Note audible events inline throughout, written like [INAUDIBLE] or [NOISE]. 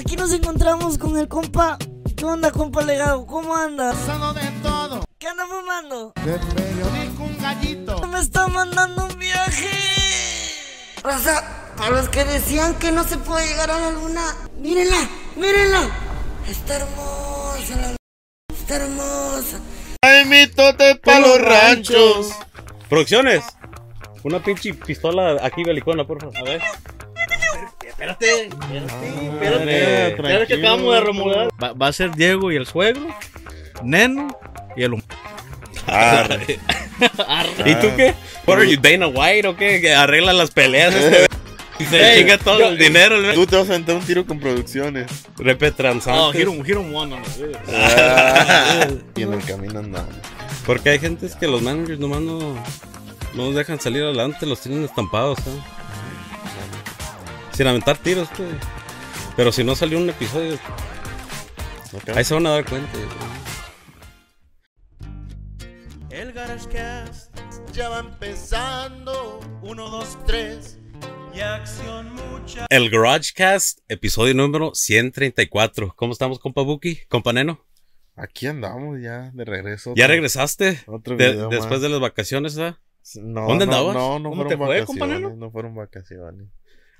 Aquí nos encontramos con el compa. ¿Qué onda, compa legado? ¿Cómo anda? Pasado de todo, ¿Qué anda fumando? de periódico un gallito. Me está mandando un viaje. Raza, para los que decían que no se puede llegar a la luna, mírenla, mírenla. Está hermosa la luna. Está hermosa. Ay, mi tote pa' los ranchos. Producciones. Una pinche pistola aquí belicona, por favor. A ver. Espérate, espérate, Madre, espérate. Ya ves que acabamos de remodelar. Va, va a ser Diego y el suegro, Neno y el hum- Arre. [LAUGHS] ¿Y tú qué? ¿What are you, Dana White o qué? Que arregla las peleas. este, y se chinga todo el dinero. el Tú te vas a aventar un tiro con producciones. Repe transante. Oh, Hero, Hero One. no, güey. Ah, [LAUGHS] y en el camino andamos. Porque hay gente que los managers nomás no, no nos dejan salir adelante, los tienen estampados, ¿sabes? Sin aventar tiros, pues. Pero si no salió un episodio, ahí se van a dar cuenta. El GarageCast ya va empezando. Uno, dos, tres. Y acción mucha. El GarageCast, episodio número 134. ¿Cómo estamos, compa Buki? ¿Compa Neno? Aquí andamos ya, de regreso. ¿Ya Otro- regresaste? Otro De- video después de las vacaciones, ¿verdad? No, ¿Dónde no, andabas? No, no ¿Cómo fueron te fue, vacaciones. compañero? No fueron vacaciones.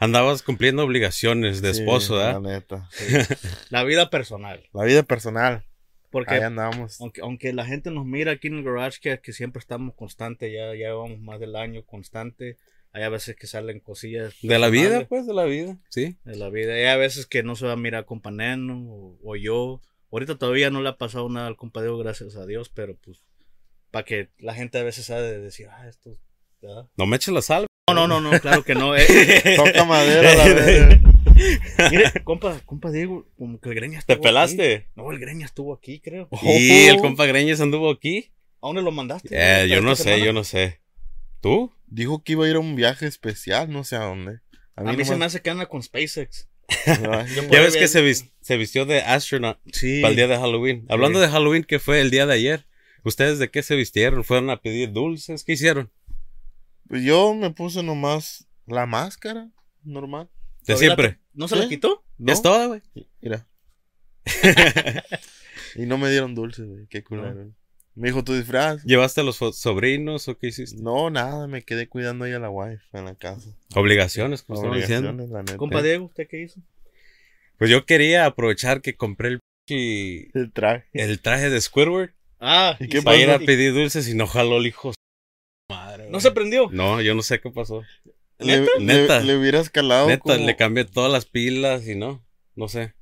Andabas cumpliendo obligaciones de Sí, esposo, La ¿verdad? neta. [LAUGHS] La vida personal. La vida personal. Porque Ahí andamos. aunque, aunque la gente nos mira aquí en el garage, que, que siempre estamos constante, ya, ya llevamos más del año constante. Hay a veces que salen cosillas. De la vida, pues, de la vida, sí. De la vida. Hay a veces que no se va a mirar con Paneno o, o yo. Ahorita todavía no le ha pasado nada al compadre, gracias a Dios, pero pues para que la gente a veces sabe de decir, ah, esto. ¿verdad? No me eches la sal. No, no, no, no, claro que no. eh. [LAUGHS] Toca madera, la [LAUGHS] verga. Mire, compa, compa Diego, como que el Greñas ¿Te estuvo pelaste? aquí. No, el Greñas estuvo aquí, creo. Y el compa Greñas anduvo aquí. ¿A dónde lo mandaste? Eh, yo no ¿Esta sé, semana? yo no sé. ¿Tú? Dijo que iba a ir a un viaje especial, no sé a dónde. A mí, se nomás- me hace que anda con SpaceX. [LAUGHS] Ya ves que se, vis- se vistió de astronaut Sí. para el día de Halloween. Hablando Sí. de Halloween, que fue el día de ayer. ¿Ustedes de qué se vistieron? ¿Fueron a pedir dulces? ¿Qué hicieron? Pues yo me puse nomás la máscara, normal. De ¿Todavía la- siempre. ¿No se ¿Sí? la quitó? Ya ¿No? es toda, güey. Mira. [LAUGHS] y no me dieron dulces, güey. Qué culero. Me dijo tu disfraz. ¿Llevaste a los sobrinos o qué hiciste? No, nada, me quedé cuidando ahí a la wife en la casa. Obligaciones, como estaban diciendo. Obligaciones, la neta. Compa Diego, ¿usted qué hizo? Pues yo quería aprovechar que compré el, pinche- El traje. el traje de Squidward Ah, ¿Y qué para ir a pedir dulces y no jaló el hijo. ¿No se prendió? No, yo no sé qué pasó. Le, le- Neta. le hubiera escalado. Neta, como- le cambié todas las pilas y no. No sé.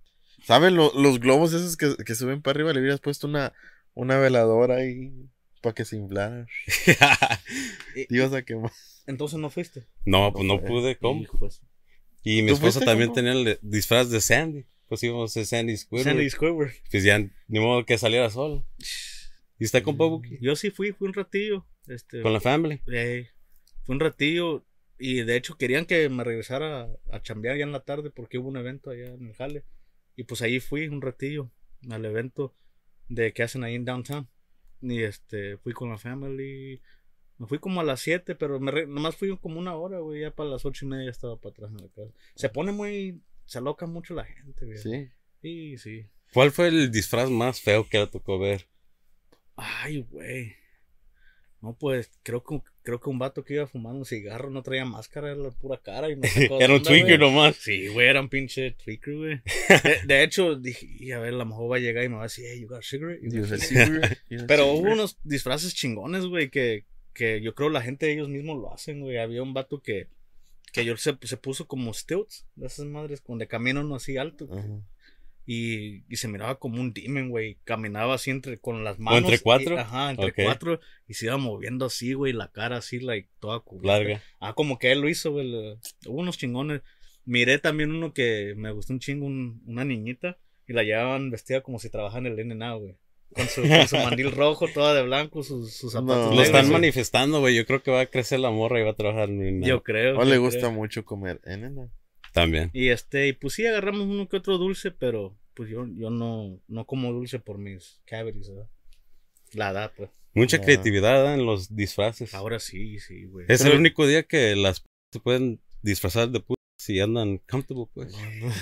¿Saben lo- los globos esos que, que suben para arriba? Le hubieras puesto una, una veladora ahí para que se inflara. [LAUGHS] Te ibas a quemar. Entonces no fuiste. no, pues no pude, ¿cómo? Y mi ¿Tú esposa también tenía el de- disfraz de Sandy. Pues íbamos a Sandy Squidward. Sandy Squidward. Pues ya, ni modo que saliera solo. ¿Y está con Buki? Yo sí fui, fui un ratillo. Este, Con la family. eh, fue un ratillo. Y de hecho querían que me regresara a, chambear ya en la tarde porque hubo un evento allá en el Jale. Y pues ahí fui un ratillo al evento de que hacen ahí en downtown. Y este, fui con la family. Me fui como a las 7, pero me re- nomás fui como una hora, güey. Ya para las ocho y media ya estaba para atrás en la casa. Se pone muy. Se aloca mucho la gente, güey. Sí. Sí, sí. ¿Cuál fue el disfraz más feo que le tocó ver? Ay, güey. No, pues creo que, creo que un vato que iba fumando un cigarro no traía máscara, era la pura cara. Y no sacó [LAUGHS] de Era un tweaker nomás. Sí, güey, era un pinche tweaker, güey. De, de hecho, dije, y a ver, a lo mejor va a llegar y me va a decir, hey, you got a cigarette? You got a cigarette?" Pero hubo unos disfraces chingones, güey, que, que yo creo la gente ellos mismos lo hacen, güey. Había un vato que, que yo se, se puso como stilts, de esas madres, con de camino no así alto. Ajá. Y, y se miraba como un demon, güey. Caminaba así entre, con las manos. entre cuatro? y- ajá, entre cuatro. Y se iba moviendo así, güey. La cara así, like, toda cubierta. Larga. Ah, como que él lo hizo, güey. Hubo unos chingones. Miré también uno que me gustó un chingo, un- una niñita. Y la llevaban vestida como si trabajara en el NNA, güey. Con su, con su [LAUGHS] mandil rojo, toda de blanco, sus, sus zapatos. No. Lo están güey. manifestando, güey. Yo creo que va a crecer la morra y va a trabajar en un- Yo creo. O le gusta creo. mucho comer. ¿eh, nena? También. Y este, y pues sí agarramos uno que otro dulce, pero pues yo, yo no, no como dulce por mis cavities, ¿verdad? La edad, pues. Mucha Ah. creatividad ¿eh? en los disfraces. Ahora sí, sí, güey. Es el único día que las se pueden disfrazar de putas y andan comfortable, pues.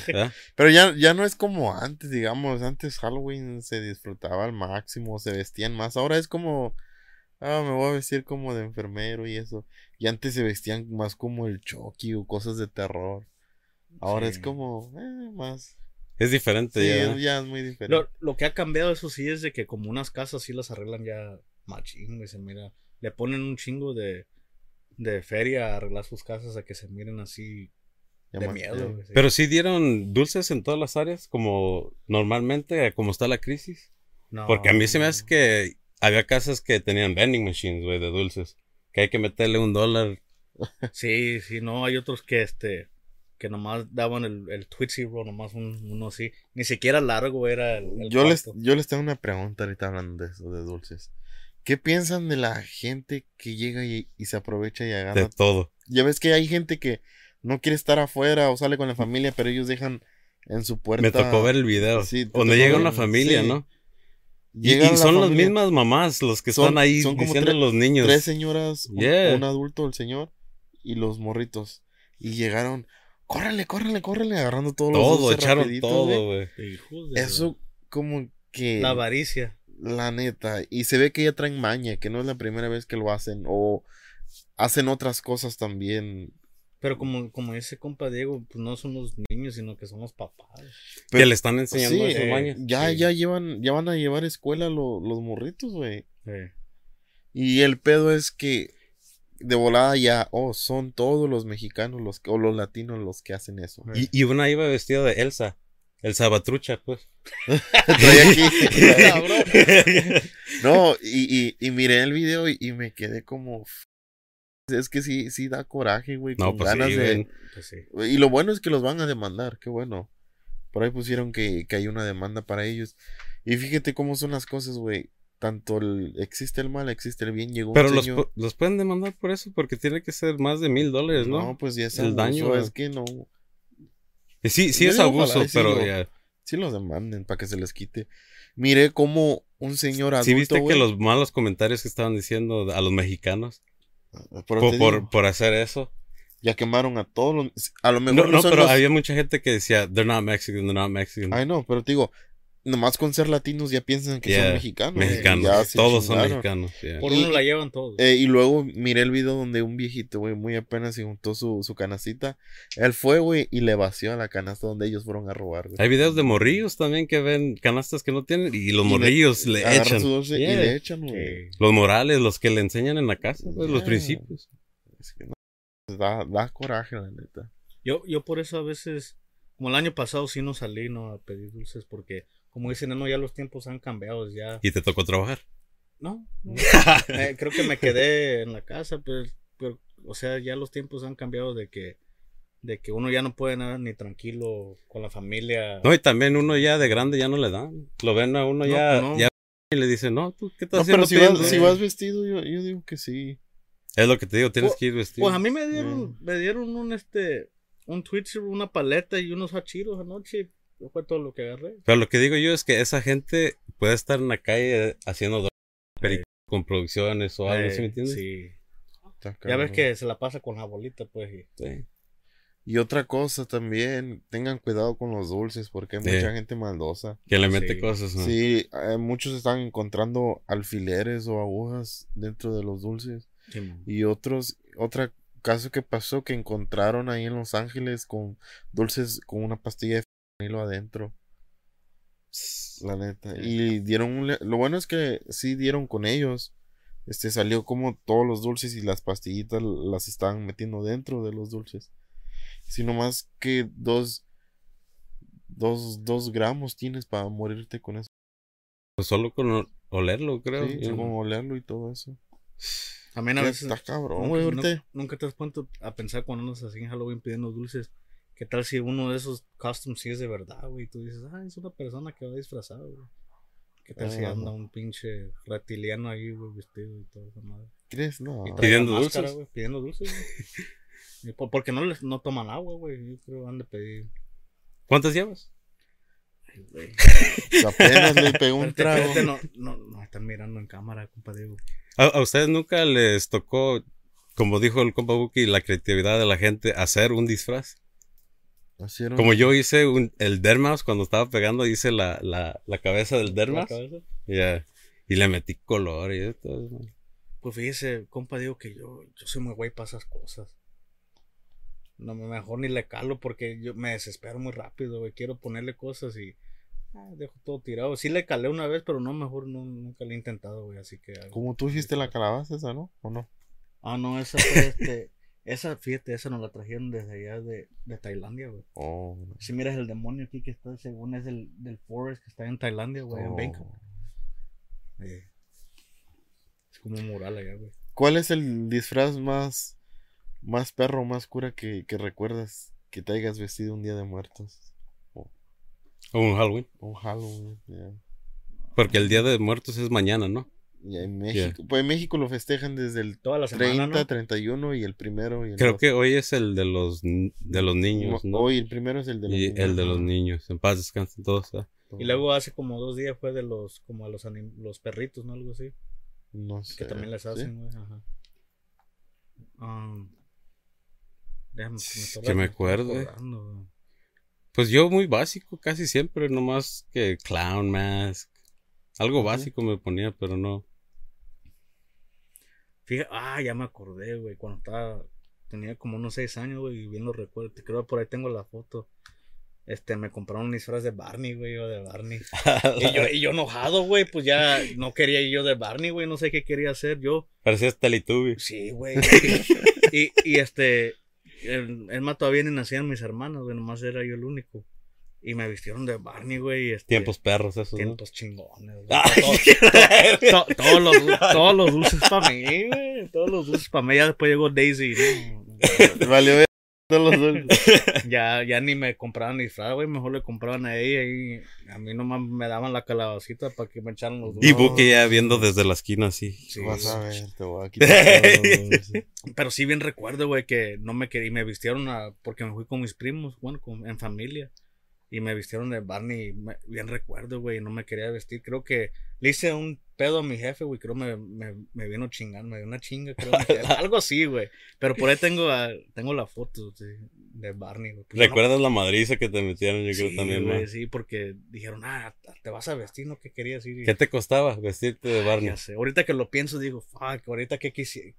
¿verdad? [LAUGHS] Pero ya, ya no es como antes, digamos. Antes Halloween se disfrutaba al máximo, se vestían más. Ahora es como, ah, me voy a vestir como de enfermero y eso. Y antes se vestían más como el Chucky o cosas de terror. Ahora es Sí. como, eh, más. Es diferente Sí, ya. es- ya es muy diferente. Lo, lo que ha cambiado, eso sí, es de que como unas casas sí las arreglan ya machín, güey, se mira. Le ponen un chingo de, de feria a arreglar sus casas a que se miren así Ya de miedo, güey. sí. Pero sí dieron dulces en todas las áreas, como normalmente, como está la crisis. No, Porque a mí se me hace que había casas que tenían vending machines, güey, de dulces. Que hay que meterle un dólar. Sí, sí, no, hay otros que este que nomás daban el, el Twitchy Roll, nomás un- uno así. Ni siquiera largo era el, el Yo les, yo les tengo una pregunta ahorita hablando de eso, de dulces. ¿Qué piensan de la gente que llega y, y se aprovecha y De agarra? todo. Ya ves que hay gente que no quiere estar afuera o sale con la familia, pero ellos dejan en su puerta. Me tocó ver el video. Sí, donde llega una familia, sí. ¿no? Y, Llega y la son las mismas mamás los que Son- están ahí son como diciendo tres- los niños. Tres señoras, un, un adulto, el señor, y los morritos. Y llegaron, córrele, córrele, córrele, agarrando todos los todo, echaron rapidito, todo, güey. Eso como que... la avaricia. La neta. Y se ve que ya traen maña, que no es la primera vez que lo hacen. O hacen otras cosas también. Pero como, como dice compa Diego, pues no son los niños, sino que son los papás. Pero- que le están enseñando Sí, esa eh, maña. Ya, Sí. ya llevan, ya van a llevar a escuela lo- los morritos, güey. Eh, Y el pedo es que de volada ya, oh, son todos los mexicanos los o los latinos los que hacen eso. Y, y una iba vestida de Elsa. Elsa Batrucha, pues. [LAUGHS] Trae aquí. [LAUGHS] no, y, y, y miré el video y, y me quedé como. "F- Es que sí, sí da coraje, güey. No, con pues ganas sí, de. pues sí. Y lo bueno es que los van a demandar, qué bueno. Por ahí pusieron que, que hay una demanda para ellos. Y fíjate cómo son las cosas, güey. Tanto el, existe el mal, existe el bien. Llegó Pero un los, señor. los pueden demandar por eso, porque tiene que ser más de mil dólares, ¿no? No, pues ya es El abuso, daño, es que no. Sí, sí Yo es abuso, sí pero lo- ya. Sí los demanden para que se les quite. Miré cómo un señor adulto, Sí viste que los malos comentarios que estaban diciendo a los mexicanos pero por, por, por hacer eso. ya quemaron a todos los... A lo No, mejor no, son pero los- había mucha gente que decía, they're not Mexican, they're not Mexican. Ay, no, pero te digo, nomás con ser latinos ya piensan que Yeah, son mexicanos. mexicanos. Todos son mexicanos. yeah. Por Y- uno la llevan todos. Eh, y luego miré el video donde un viejito, güey, muy apenas se juntó su, su canacita. Él fue, güey, y le vació a la canasta donde ellos fueron a robar. Hay videos de morrillos también que ven canastas que no tienen y los Y morrillos le, Agarran echan. su dulce Yeah. y le echan, güey. Los morales, los que le enseñan en la casa, pues, los principios. Es que no, da, da coraje, la neta. Yo, yo por eso a veces, como el año pasado sí no salí no a pedir dulces porque, como dicen, no, ya los tiempos han cambiado, ya. Y te tocó trabajar. No, no. [LAUGHS] Eh, creo que me quedé en la casa, pero, pero, o sea, ya los tiempos han cambiado de que, de que uno ya no puede nada ni tranquilo con la familia. No, y también uno ya de grande ya no le dan. Lo ven a uno No, ya, no. ya y le dicen, no, tú qué estás No, haciendo. pero si vas, pidiendo?" si vas vestido, yo, yo digo que sí. Es lo que te digo, tienes Pues- que ir vestido. Pues a mí me dieron, Mm. me dieron un este, un Twitch, una paleta y unos hachiros anoche. Y Fue todo lo que agarré. Pero lo que digo yo es que esa gente puede estar en la calle haciendo dro- perico con producciones o algo, Eh, ¿sí me entiendes? Sí. Ya ves que se la pasa con la bolita, pues. y- Sí. Y otra cosa también, tengan cuidado con los dulces porque hay Sí. mucha gente maldosa. Que le mete Sí. cosas. ¿no? Sí, eh, muchos están encontrando alfileres o agujas dentro de los dulces. Y otros, otra caso que pasó que encontraron ahí en Los Ángeles con dulces con una pastilla de fentanilo adentro. La neta. Y dieron un le- lo bueno es que sí dieron con ellos. Este salió como todos los dulces y las pastillitas las estaban metiendo dentro de los dulces. Sino más que dos, dos, dos gramos tienes para morirte con eso. Pues solo con olerlo, creo. Sí, yo. con olerlo y todo eso. También a veces. Está cabrón, güey. Nunca te has puesto a pensar cuando andas así en Halloween pidiendo dulces. ¿Qué tal si uno de esos costumes sí es de verdad, güey? Y tú dices, ah, es una persona que va disfrazado, güey. ¿Qué tal si Ah. anda un pinche reptiliano ahí, güey, vestido y todo esa madre? ¿Crees? No. Pidiendo máscara, dulces. güey, pidiendo dulces, Porque no les no toman agua, güey. Yo creo que han de pedir. ¿Cuántas llevas? Ay, güey. [LAUGHS] Apenas le pegó un trago. espérate, no, no, no están mirando en cámara, compadre. güey. ¿A, a ustedes nunca les tocó, como dijo el compa Buki, la creatividad de la gente hacer un disfraz? Como yo hice un, el Dermas cuando estaba pegando, hice la, la, la cabeza del Dermas. Y le metí color y todo. Pues fíjese, compa, digo que yo, yo soy muy güey para esas cosas. No, mejor ni le calo porque yo me desespero muy rápido, güey. Quiero ponerle cosas y ah, dejo todo tirado. Sí le calé una vez, pero no, mejor no, nunca le he intentado, güey. Así que. Como tú hiciste la calabaza esa, ¿no? ¿O no? Ah, no, esa fue este. Esa, fíjate, esa nos la trajeron desde allá de, de Tailandia, güey. Oh. Si miras el demonio aquí que está, según es del, del Forest que está en Tailandia, güey, en Bangkok. Oh. es como un mural allá, güey. ¿Cuál es el disfraz más, más perro, más cura que, que recuerdas que te hayas vestido un día de muertos? O un Halloween. Un Halloween, Porque el día de muertos es mañana, ¿no? En México, pues en México lo festejan desde el Toda la 30, 31 y el primero. Y Creo que hoy es el de los de los niños, ¿no? Hoy el primero es el de los y el de los niños. En paz descansen todos. Y luego hace como dos días fue de los como a los los perritos, ¿no? Algo así. No sé. Que también les hacen, güey. Ajá. Um, déjame, que me acuerdo. Pues yo muy básico, casi siempre, nomás que clown mask. Algo básico me ponía, pero no. Fíjate, ah, ya me acordé, güey, cuando estaba, tenía como unos seis años, güey, y bien lo recuerdo, creo que por ahí tengo la foto. Este, me compraron un disfraz de Barney, güey, yo de Barney. [LAUGHS] y, yo, y yo enojado, güey, pues ya no quería ir yo de Barney, güey, no sé qué quería hacer yo. Parecías Teletubby. Sí, güey. y, y, este, el, el más todavía ni nacían mis hermanos, güey, nomás era yo el único. Y me vistieron de Barney, güey. Este, tiempos perros, esos. Tiempos chingones. [LAUGHS] todos, los, [LAUGHS] todos los dulces para mí, güey. Todos los dulces para mí. Ya después llegó Daisy. ¿no? [LAUGHS] Valió todos los dulces. ya, ya ni me compraban disfraz, güey. Mejor le compraban a ella y a mí nomás me daban la calabacita para que me echaran los dulces. Y Buque ya viendo desde la esquina así. Sí, Vas a ver, te voy a quitar Pero sí bien recuerdo, güey, que no me quería. Me vistieron a, porque me fui con mis primos, bueno, con, en familia. Y me vistieron de Barney, bien recuerdo, güey, no me quería vestir. Creo que le hice un pedo a mi jefe, güey, creo me, me, me vino chingando, me dio una chinga, creo. [LAUGHS] algo así, güey. Pero por ahí tengo, tengo la foto de Barney, güey. Pues ¿Recuerdas la madriza que te metieron, yo creo también, güey, Sí, porque dijeron, ah, te vas a vestir, ¿no? ¿Qué querías ir? ¿Qué te costaba vestirte de Barney? Ya sé. Ahorita que lo pienso, digo, fuck, ahorita que quisiera.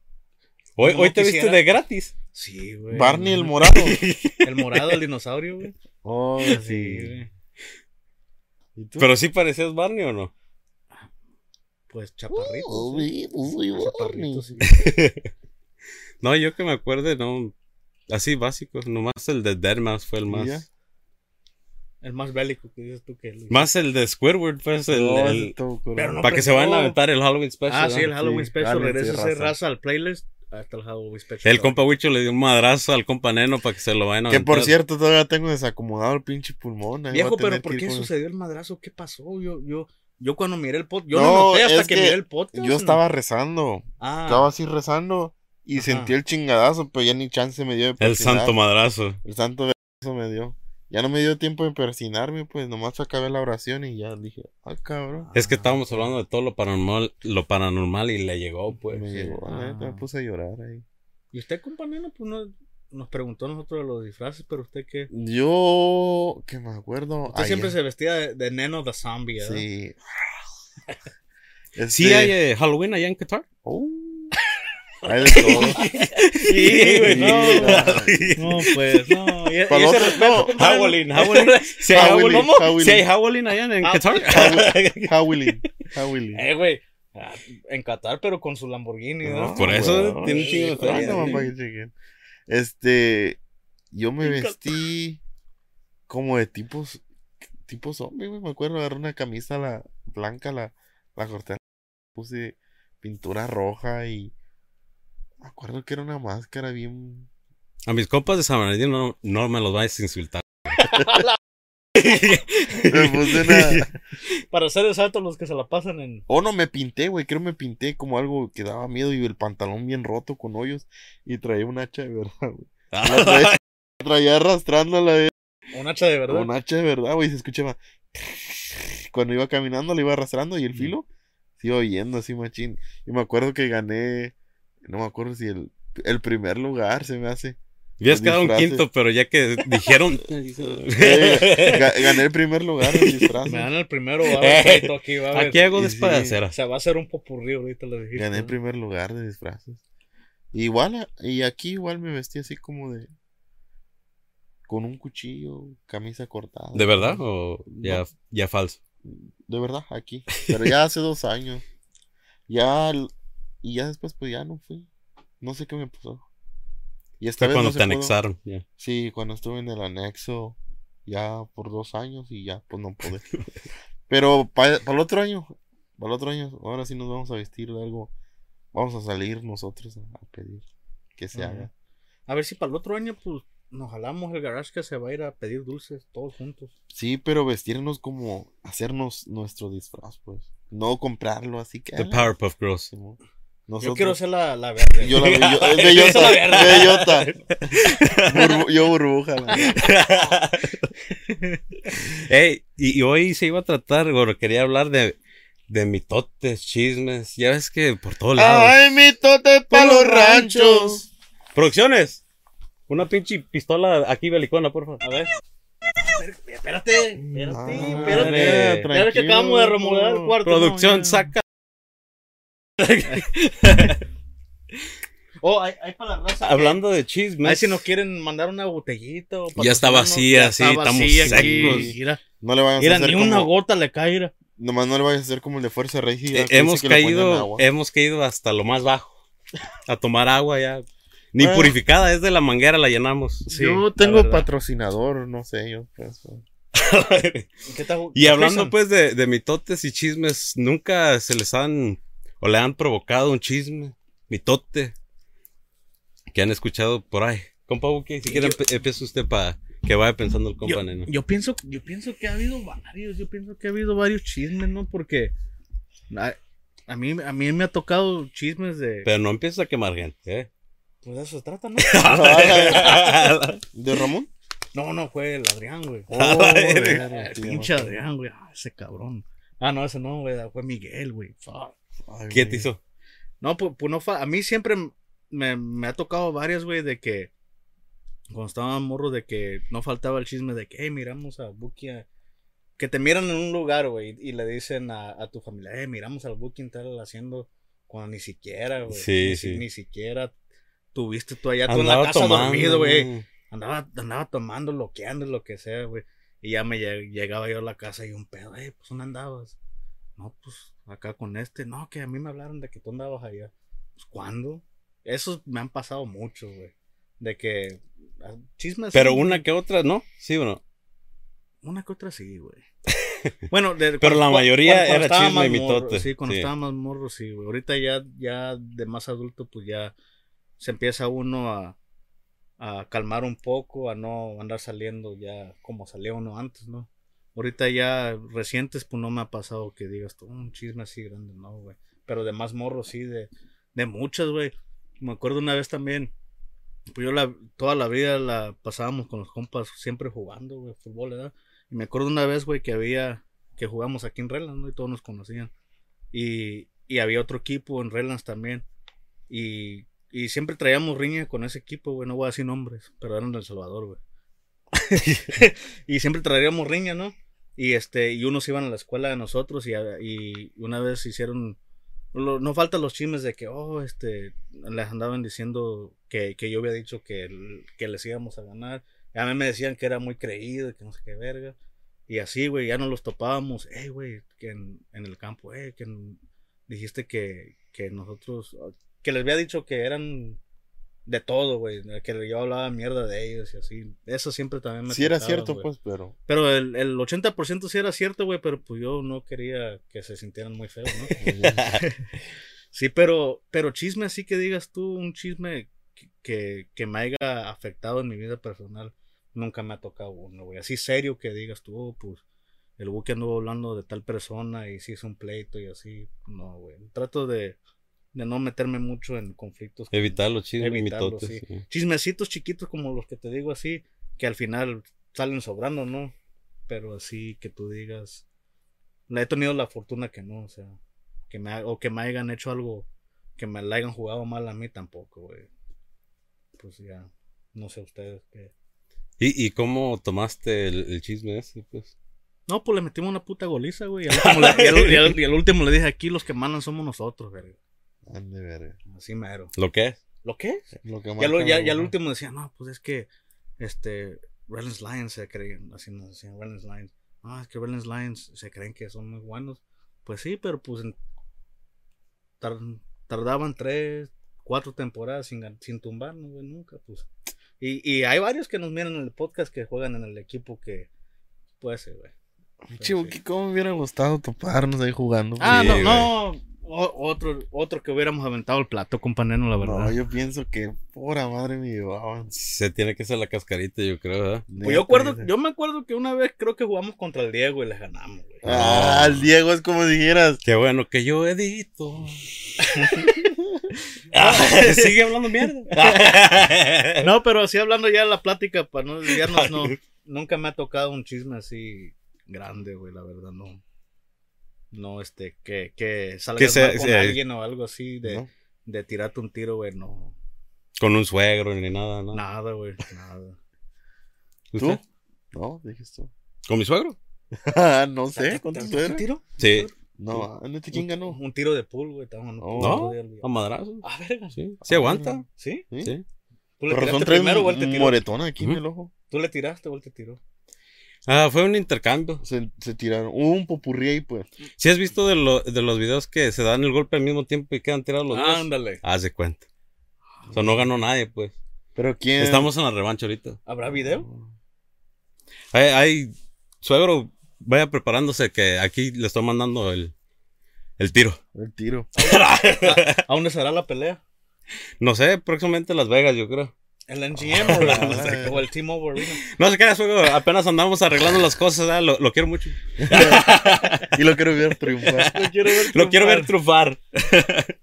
Hoy, hoy te viste de gratis. Sí, güey. Barney el [LAUGHS] morado. el morado, el dinosaurio, güey. Oh, sí. güey. Pero sí parecías Barney o no? Pues chaparrito. Uh, sí. chaparrito, sí. [LAUGHS] no, yo que me acuerde, no. Así básico, nomás el de Dermas fue el más. El más bélico que dices tú que Más el de Squidward, pues. El, para que se vayan a aventar el Halloween Special. Ah, sí, el Halloween Special. Regresa ese raza al playlist hasta el compa Wicho le dio un madrazo al compa Neno para que se lo vayan a Que por cierto, todavía tengo desacomodado el pinche pulmón. Viejo, pero ¿por qué sucedió el madrazo? ¿Qué pasó? Yo, yo, yo cuando miré el podcast, yo no, noté hasta que, miré el podcast. Yo estaba rezando. Ah. Estaba así rezando y sentí el chingadazo, pero ya ni chance me dio de El santo madrazo. El santo madrazo me dio. Ya no me dio tiempo de persinarme, pues nomás acabé la oración y ya dije, ah, cabrón. Es que estábamos hablando de todo lo paranormal, lo paranormal y le llegó, pues. Me llegó, me puse a llorar ahí. ¿Y usted, compañero, pues no, nos preguntó nosotros de los disfraces, pero usted qué? Yo, que me acuerdo. Usted siempre se vestía de, Neno the Zombie, ¿verdad? Sí. [LAUGHS] [LAUGHS] ¿Sí hay eh, Halloween allá en Qatar? Oh. Hay de todo. sí, güey, no, no, pues, no. Y, y ese respeto. Howling, Howling. Si hay Howling, si hay Howling allá en Qatar. Howling, Howling. Eh, güey. Ah, en Qatar, pero con su Lamborghini, ¿no? Por eso tiene un chingo de Este, yo me vestí como de tipos, tipo zombie, güey. Me acuerdo, agarré una camisa la blanca, la, la corté, puse pintura roja y me acuerdo que era una máscara bien. A mis compas de San Bernardino no, no me los vayas a insultar. [LAUGHS] me puse una... [LAUGHS] Para ser exactos, los que se la pasan en. Oh, no, me pinté, güey. Creo que me pinté como algo que daba miedo y el pantalón bien roto con hoyos. Y traía un hacha de verdad, güey. La [LAUGHS] traía, traía arrastrándola. Un hacha de verdad. Un hacha de verdad, güey. Se escuchaba. Cuando iba caminando, le iba arrastrando y el filo se iba oyendo así, machín. Y me acuerdo que gané no me acuerdo si el, el primer lugar se me hace. Habías quedado un quinto, pero ya que [LAUGHS] dijeron. [LAUGHS] gané el primer lugar en disfraces. Me dan el primero, va a ver, aquí, va a ver. Aquí hago de espadacera. O sea, va a ser un popurrí ahorita lo dijiste. Gané el primer lugar de disfraces. Igual, y aquí igual me vestí así como de. Con un cuchillo, camisa cortada. ¿De verdad? ¿O ya, ya falso? De verdad, aquí. Pero ya hace dos años. Ya. Y ya después, pues ya no fui. No sé qué me pasó. Y esta Fue cuando te anexaron. Sí, cuando estuve en el anexo. Ya por dos años y ya, pues no pude. [LAUGHS] Pero para el otro año. Para el otro año, ahora sí nos vamos a vestir de algo Vamos a salir nosotros a, pedir que se haga. A ver si para el otro año, pues, nos jalamos el garage que se va a ir a pedir dulces todos juntos. Sí, pero vestirnos como hacernos nuestro disfraz, pues. No comprarlo así que. The Powerpuff Girls. Yo quiero ser la, la verde. Yo la yo, [LAUGHS] bellota. bellota. yo burbuja. [LAUGHS] Ey, y, y, hoy se iba a tratar, quería hablar de de mitotes, chismes. Ya ves que por todos lados. ¡Ay, mitotes para los ranchos! Producciones. Una pinche pistola aquí belicona, por favor. A ver. Espérate, espérate, espérate. Ya ves que acabamos de remodelar el cuarto. Producción, saca. [LAUGHS] Oh, hay, hay, para la raza. Hablando de chismes. Ahí si nos quieren mandar una botellita. O ya está vacía, sí, estamos secos. no le vayan a hacer ni una gota le cae. Nomás no le vayas a hacer como el de Fuerza Regia. Eh, hemos caído, hemos caído hasta lo más bajo. A tomar agua ya. Ni purificada, es de la manguera, la llenamos. yo tengo patrocinador, no sé, yo pues, [LAUGHS] y hablando pues de, de mitotes y chismes, nunca se les han o le han provocado un chisme, mitote, que han escuchado por ahí. Compa Buki, si quiere empieza usted para que vaya pensando el compa, yo, Yo pienso, yo pienso que ha habido varios, yo pienso que ha habido varios chismes, ¿no? Porque a, mí, a mí me ha tocado chismes de. Pero no empieza a quemar gente, ¿eh? Pues eso se trata, ¿no? [LAUGHS] [LAUGHS] ¿De Ramón? No, no, fue el Adrián, güey. [LAUGHS] Oh, el pinche Adrián, güey. Ah, ese cabrón. Ah, no, ese no, güey. Fue Miguel, güey. ¿Qué te hizo? No, pues, no A mí siempre me, me ha tocado varias, güey, de que cuando estaba morro de que no faltaba el chisme de que, hey, miramos a Buki, que te miran en un lugar, güey, y le dicen a, tu familia, hey, miramos al Buki tal haciendo cuando ni siquiera, güey. Sí, ni, sí. Ni siquiera tuviste tú allá tú en la casa dormido, güey. Andaba, andaba tomando, loqueando, lo que sea, güey. Y ya me llegaba yo a la casa y un pedo, hey, pues ¿dónde andabas? No, pues acá con este. No, que a mí me hablaron de que tú andabas allá. Pues ¿cuándo? Esos me han pasado mucho, güey. De que chismes. Pero una que otra, ¿no? ¿Sí o no? Una que otra sí, güey. [LAUGHS] Bueno, pero la mayoría era chisme y mitote. Sí, cuando estaba más morro, sí, güey. Ahorita ya, ya de más adulto, pues ya se empieza uno a, a calmar un poco, a no andar saliendo ya como salía uno antes, ¿no? Ahorita ya recientes, pues no me ha pasado que digas tú, un chisme así grande, no, güey. Pero de más morro, sí, de, de muchas, güey. Me acuerdo una vez también, pues yo la, toda la vida la pasábamos con los compas siempre jugando, güey, fútbol, ¿verdad? Y me acuerdo una vez, güey, que había, que jugamos aquí en Redlands, ¿no? Y todos nos conocían. Y, y había otro equipo en Redlands también. Y, y siempre traíamos riña con ese equipo, güey, no voy a decir nombres, pero eran del Salvador, güey. [LAUGHS] [LAUGHS] y siempre traíamos riña, ¿no? Y este, y unos iban a la escuela de nosotros y, y una vez hicieron no faltan los chismes de que, oh, este, les andaban diciendo que, que yo había dicho que, que les íbamos a ganar. a mí me decían que era muy creído, que no sé qué verga. Y así, güey, ya no los topábamos. Hey, güey, que en, el campo, eh, que dijiste que, que nosotros, que les había dicho que eran de todo, güey. Que yo hablaba mierda de ellos y así. Eso siempre también me Sí era cierto, pues, pero... Pero el, el 80% sí era cierto, güey, pero pues yo no quería que se sintieran muy feos, ¿no? [LAUGHS] sí, pero, pero chisme así que digas tú, un chisme que, que, me haya afectado en mi vida personal, nunca me ha tocado uno, güey. Así serio que digas tú, oh, pues, el buque anduvo hablando de tal persona y si hizo un pleito y así. No, güey. Trato de de no meterme mucho en conflictos. Evitar los chismes, sí. Chismecitos chiquitos como los que te digo así, que al final salen sobrando, ¿no? Pero así que tú digas, le he tenido la fortuna que no, o sea, que me, o que me hayan hecho algo, que me la hayan jugado mal a mí tampoco, güey. Pues ya, No sé ustedes qué. ¿Y, y cómo tomaste el, el chisme ese, pues? No, pues le metimos una puta goliza, güey. Y al último le, y al- y al- y al último le dije, aquí los que mandan somos nosotros, verga. Ande, verga. Así mero. ¿Lo es? ¿Lo qué? Lo que Y al, ya, marca y al último decía, no, pues es que, este, Lions se creen, así nos decían, Relen's Lions. Ah, es que Relen's Lions se creen que son muy buenos. Pues sí, pero pues en- tar- tardaban tres, cuatro temporadas sin, sin tumbarnos, güey, nunca, pues. Y, y hay varios que nos miran en el podcast que juegan en el equipo que puede ser, güey. Pinche Buki, ¿cómo me hubiera gustado toparnos ahí jugando? Ah, Sí, no, güey. no. O- otro, otro que hubiéramos aventado el plato, compañero, la verdad. No, yo pienso que pura madre me llevaban. Se tiene que hacer la cascarita, yo creo, ¿verdad? Pues yo, acuerdo, yo me acuerdo que una vez creo que jugamos contra el Diego y les ganamos, güey. Ah, el Diego es como dijeras. Qué bueno que yo edito. [LAUGHS] [LAUGHS] Sigue hablando mierda. [LAUGHS] No, pero así hablando ya de la plática, para no desviarnos, no, nunca me ha tocado un chisme así grande, güey, la verdad, no. No, este, que, que salgas Que sea- mal con sea- alguien o algo así, de, ¿no? de tirarte un tiro, güey, no. Con un suegro ni nada, ¿no? Nada, güey, nada. ¿Usted? ¿Tú? No, dijiste tú. ¿Con mi suegro? Ah, [LAUGHS] no sé, ¿con ¿Te- tu te- te- suegra? tiro? Sí. No, ¿neta quién ganó? Un tiro de pool, güey, un No. ¿No? ¿A madrazo? Ah, verga. Sí. ¿Sí aguanta? ¿Sí? ¿Sí? Sí. ¿Tú le Por razón tiraste traes primero o él te un tiró? moretón aquí en el ojo. ¿Tú le tiraste o él te tiró? Ah, fue un intercambio. Se, se tiraron. Hubo un popurrí ahí, pues. ¿Sí has visto de, lo- de los videos que se dan el golpe al mismo tiempo y quedan tirados los dos? Ándale. Haz de cuenta. O sea, no ganó nadie, pues. Pero quién. Estamos en la revancha ahorita. ¿Habrá video? Hay, hay- suegro, vaya preparándose que aquí le estoy mandando el, el tiro. El tiro. ¿A dónde será la pelea? No sé, próximamente Las Vegas, yo creo. ¿El NGM [LAUGHS] o, la- o el T-Mobile Arena? No sé qué, suegro, apenas andamos arreglando las cosas, lo, lo quiero mucho. [LAUGHS] y lo quiero ver triunfar. Lo quiero ver Lo quiero ver trufar. [LAUGHS]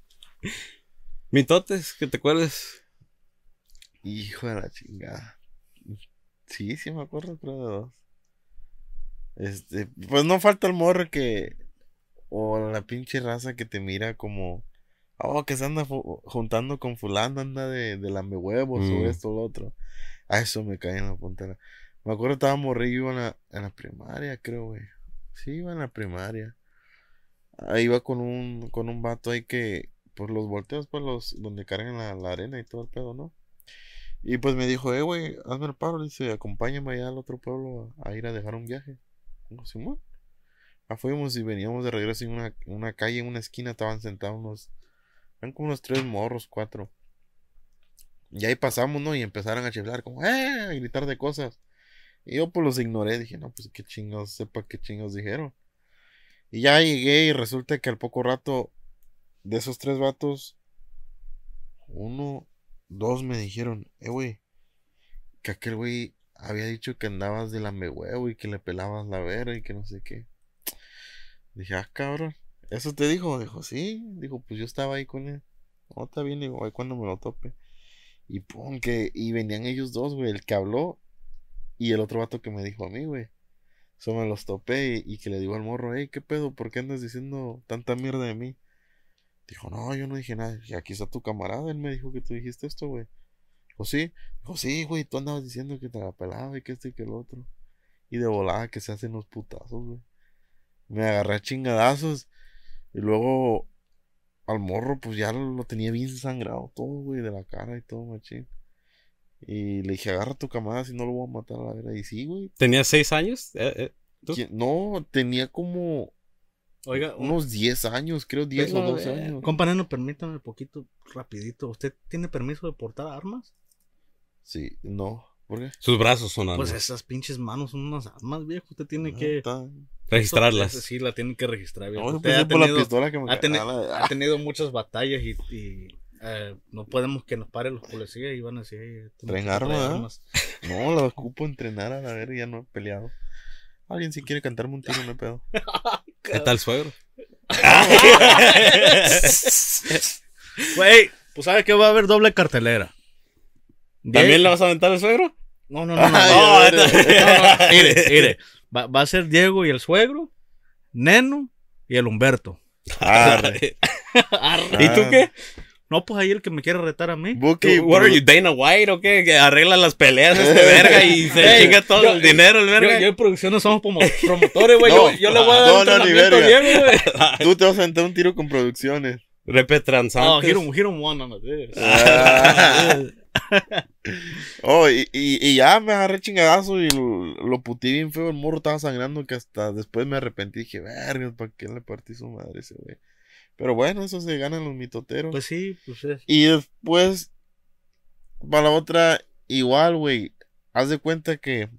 Mitotes, que te acuerdes. Hijo de la chingada. Sí, sí me acuerdo, creo de dos. Este, pues no falta el morro que. O la pinche raza que te mira como. Oh, que se anda juntando con fulano, anda de, de lame huevos Mm. o esto o lo otro. A eso me cae en la la- Me acuerdo estaba morrillo, iba en la, en la primaria, creo, güey. Sí, iba en la primaria. Ahí iba con un, con un vato ahí que, por los volteos, pues los, donde cargan la, la arena y todo el pedo, ¿no? Y pues me dijo, eh, güey, hazme el paro, dice, acompáñame allá al otro pueblo a, a ir a dejar un viaje. Simón. Ah, fuimos y veníamos de regreso en una, una calle, en una esquina, estaban sentados unos, eran como unos tres morros, cuatro. Y ahí pasamos, ¿no? Y empezaron a chiflar, como, ¡eh! A gritar de cosas. Y yo pues los ignoré, dije, no, pues qué chingados, sepa qué chingados dijeron. Y ya llegué y resulta que al poco rato, de esos tres vatos, uno, dos me dijeron, eh, güey, que aquel güey había dicho que andabas de huevo y que le pelabas la vera y que no sé qué. Dije, ah, cabrón, ¿eso te dijo? Dijo, sí. Dijo, pues yo estaba ahí con él. No, está bien, digo, ahí cuando me lo tope. Y pum, que, y venían ellos dos, güey, el que habló y el otro vato que me dijo a mí, güey. Eso me los topé y, y que le digo al morro, hey, ¿qué pedo? ¿Por qué andas diciendo tanta mierda de mí? Dijo, no, yo no dije nada. Y aquí está tu camarada, él me dijo que tú dijiste esto, güey. Dijo, sí. Dijo, sí, güey, tú andabas diciendo que te la pelaba y que esto y que el otro. Y de volada que se hacen los putazos, güey. Me agarré a chingadazos. Y luego al morro, pues ya lo, tenía bien sangrado todo, güey, de la cara y todo, machín. Y le dije, agarra a tu camarada si no lo voy a matar a la vera. Y sí, güey. ¿Tenías seis años? Eh, eh. No, tenía como Oiga, unos 10 años, creo 10 o Pero, 12 eh, años. compañero, permítame un poquito, rapidito. ¿Usted tiene permiso de portar armas? Sí, no. ¿Por qué? Sus brazos son Pues armas. esas pinches manos son unas armas, viejo. Usted tiene No, que... está- Registrarlas. Sí, la tiene que registrar, viejo. No, Usted ha por la tenido, pistola que me ha, teni- Ah, la- ha tenido muchas batallas y, y, eh, no podemos que nos paren los policías y van a decir... "Ey, este armas, ¿eh? [LAUGHS] No, la ocupo entrenar a la verga, ya no he peleado. Alguien si quiere cantarme un tiro, no hay pedo. [LAUGHS] ¿Qué tal, suegro? [LAUGHS] Güey, pues sabe que va a haber doble cartelera. ¿También le vas a aventar al suegro? No, no, no, no. Ay, no, no, no, [LAUGHS] mire, mire. Va, va a ser Diego y el suegro, Neno y el Humberto. Arre. [LAUGHS] ¿Y tú qué? No, pues ahí el que me quiere retar a mí. Buki, What are you, Dana White o qué? Que arregla las peleas este verga y se chinga todo yo- el dinero el Yo, verga. yo en producción no somos promo- promotores, güey. [LAUGHS] No, yo, yo le voy a dar no, un no, ni entrenamiento verga. bien, güey. tú te vas a aventar un tiro con producciones. No, Repetransantes. hit him, hit him one on the. Ah. [LAUGHS] Oh, y, y, y ya me agarré chingadazo y lo, lo puté bien feo. El morro estaba sangrando que hasta después me arrepentí. Dije, verga, ¿para qué le partí su madre a ese güey? Pero bueno, eso se ganan los mitoteros. Pues sí, pues es. Y después, para la otra, igual, güey. Haz de cuenta que.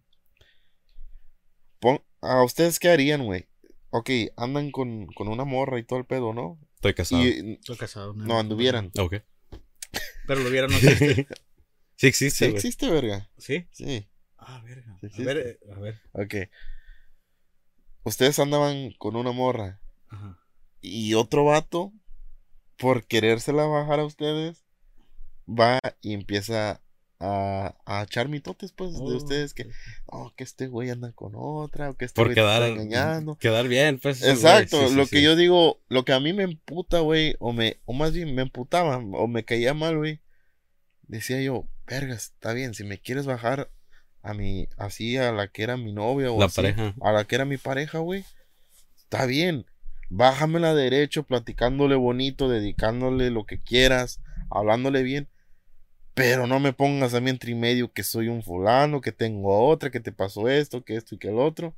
pon- ¿A ustedes qué harían, güey? Ok, andan con, con una morra y todo el pedo, ¿no? Estoy casado. Y Estoy casado. no anduvieran. Ok. Pero lo vieron, no existe. [LAUGHS] Sí existe, Sí güey. existe, verga. ¿Sí? Sí, Ah, verga. Sí A ver, a ver. ok. Ustedes andaban con una morra Ajá. y otro vato, por querérsela bajar a ustedes, va y empieza a, a echar mitotes, pues, de Oh, ustedes que, oh, que este güey anda con otra, o que este Por güey te está quedar, engañando. quedar bien, pues. Exacto, güeyes, sí, sí, lo sí. que yo digo, lo que a mí me emputa, güey, o me, o más bien me emputaba, o me caía mal, güey. Decía yo, vergas, está bien, si me quieres bajar a mi, así a la que era mi novia o La así, pareja. a la que era mi pareja, güey, está bien. Bájamela derecho, platicándole bonito, dedicándole lo que quieras, hablándole bien. Pero no me pongas a mí entre y medio que soy un fulano, que tengo otra, que te pasó esto, que esto y que el otro.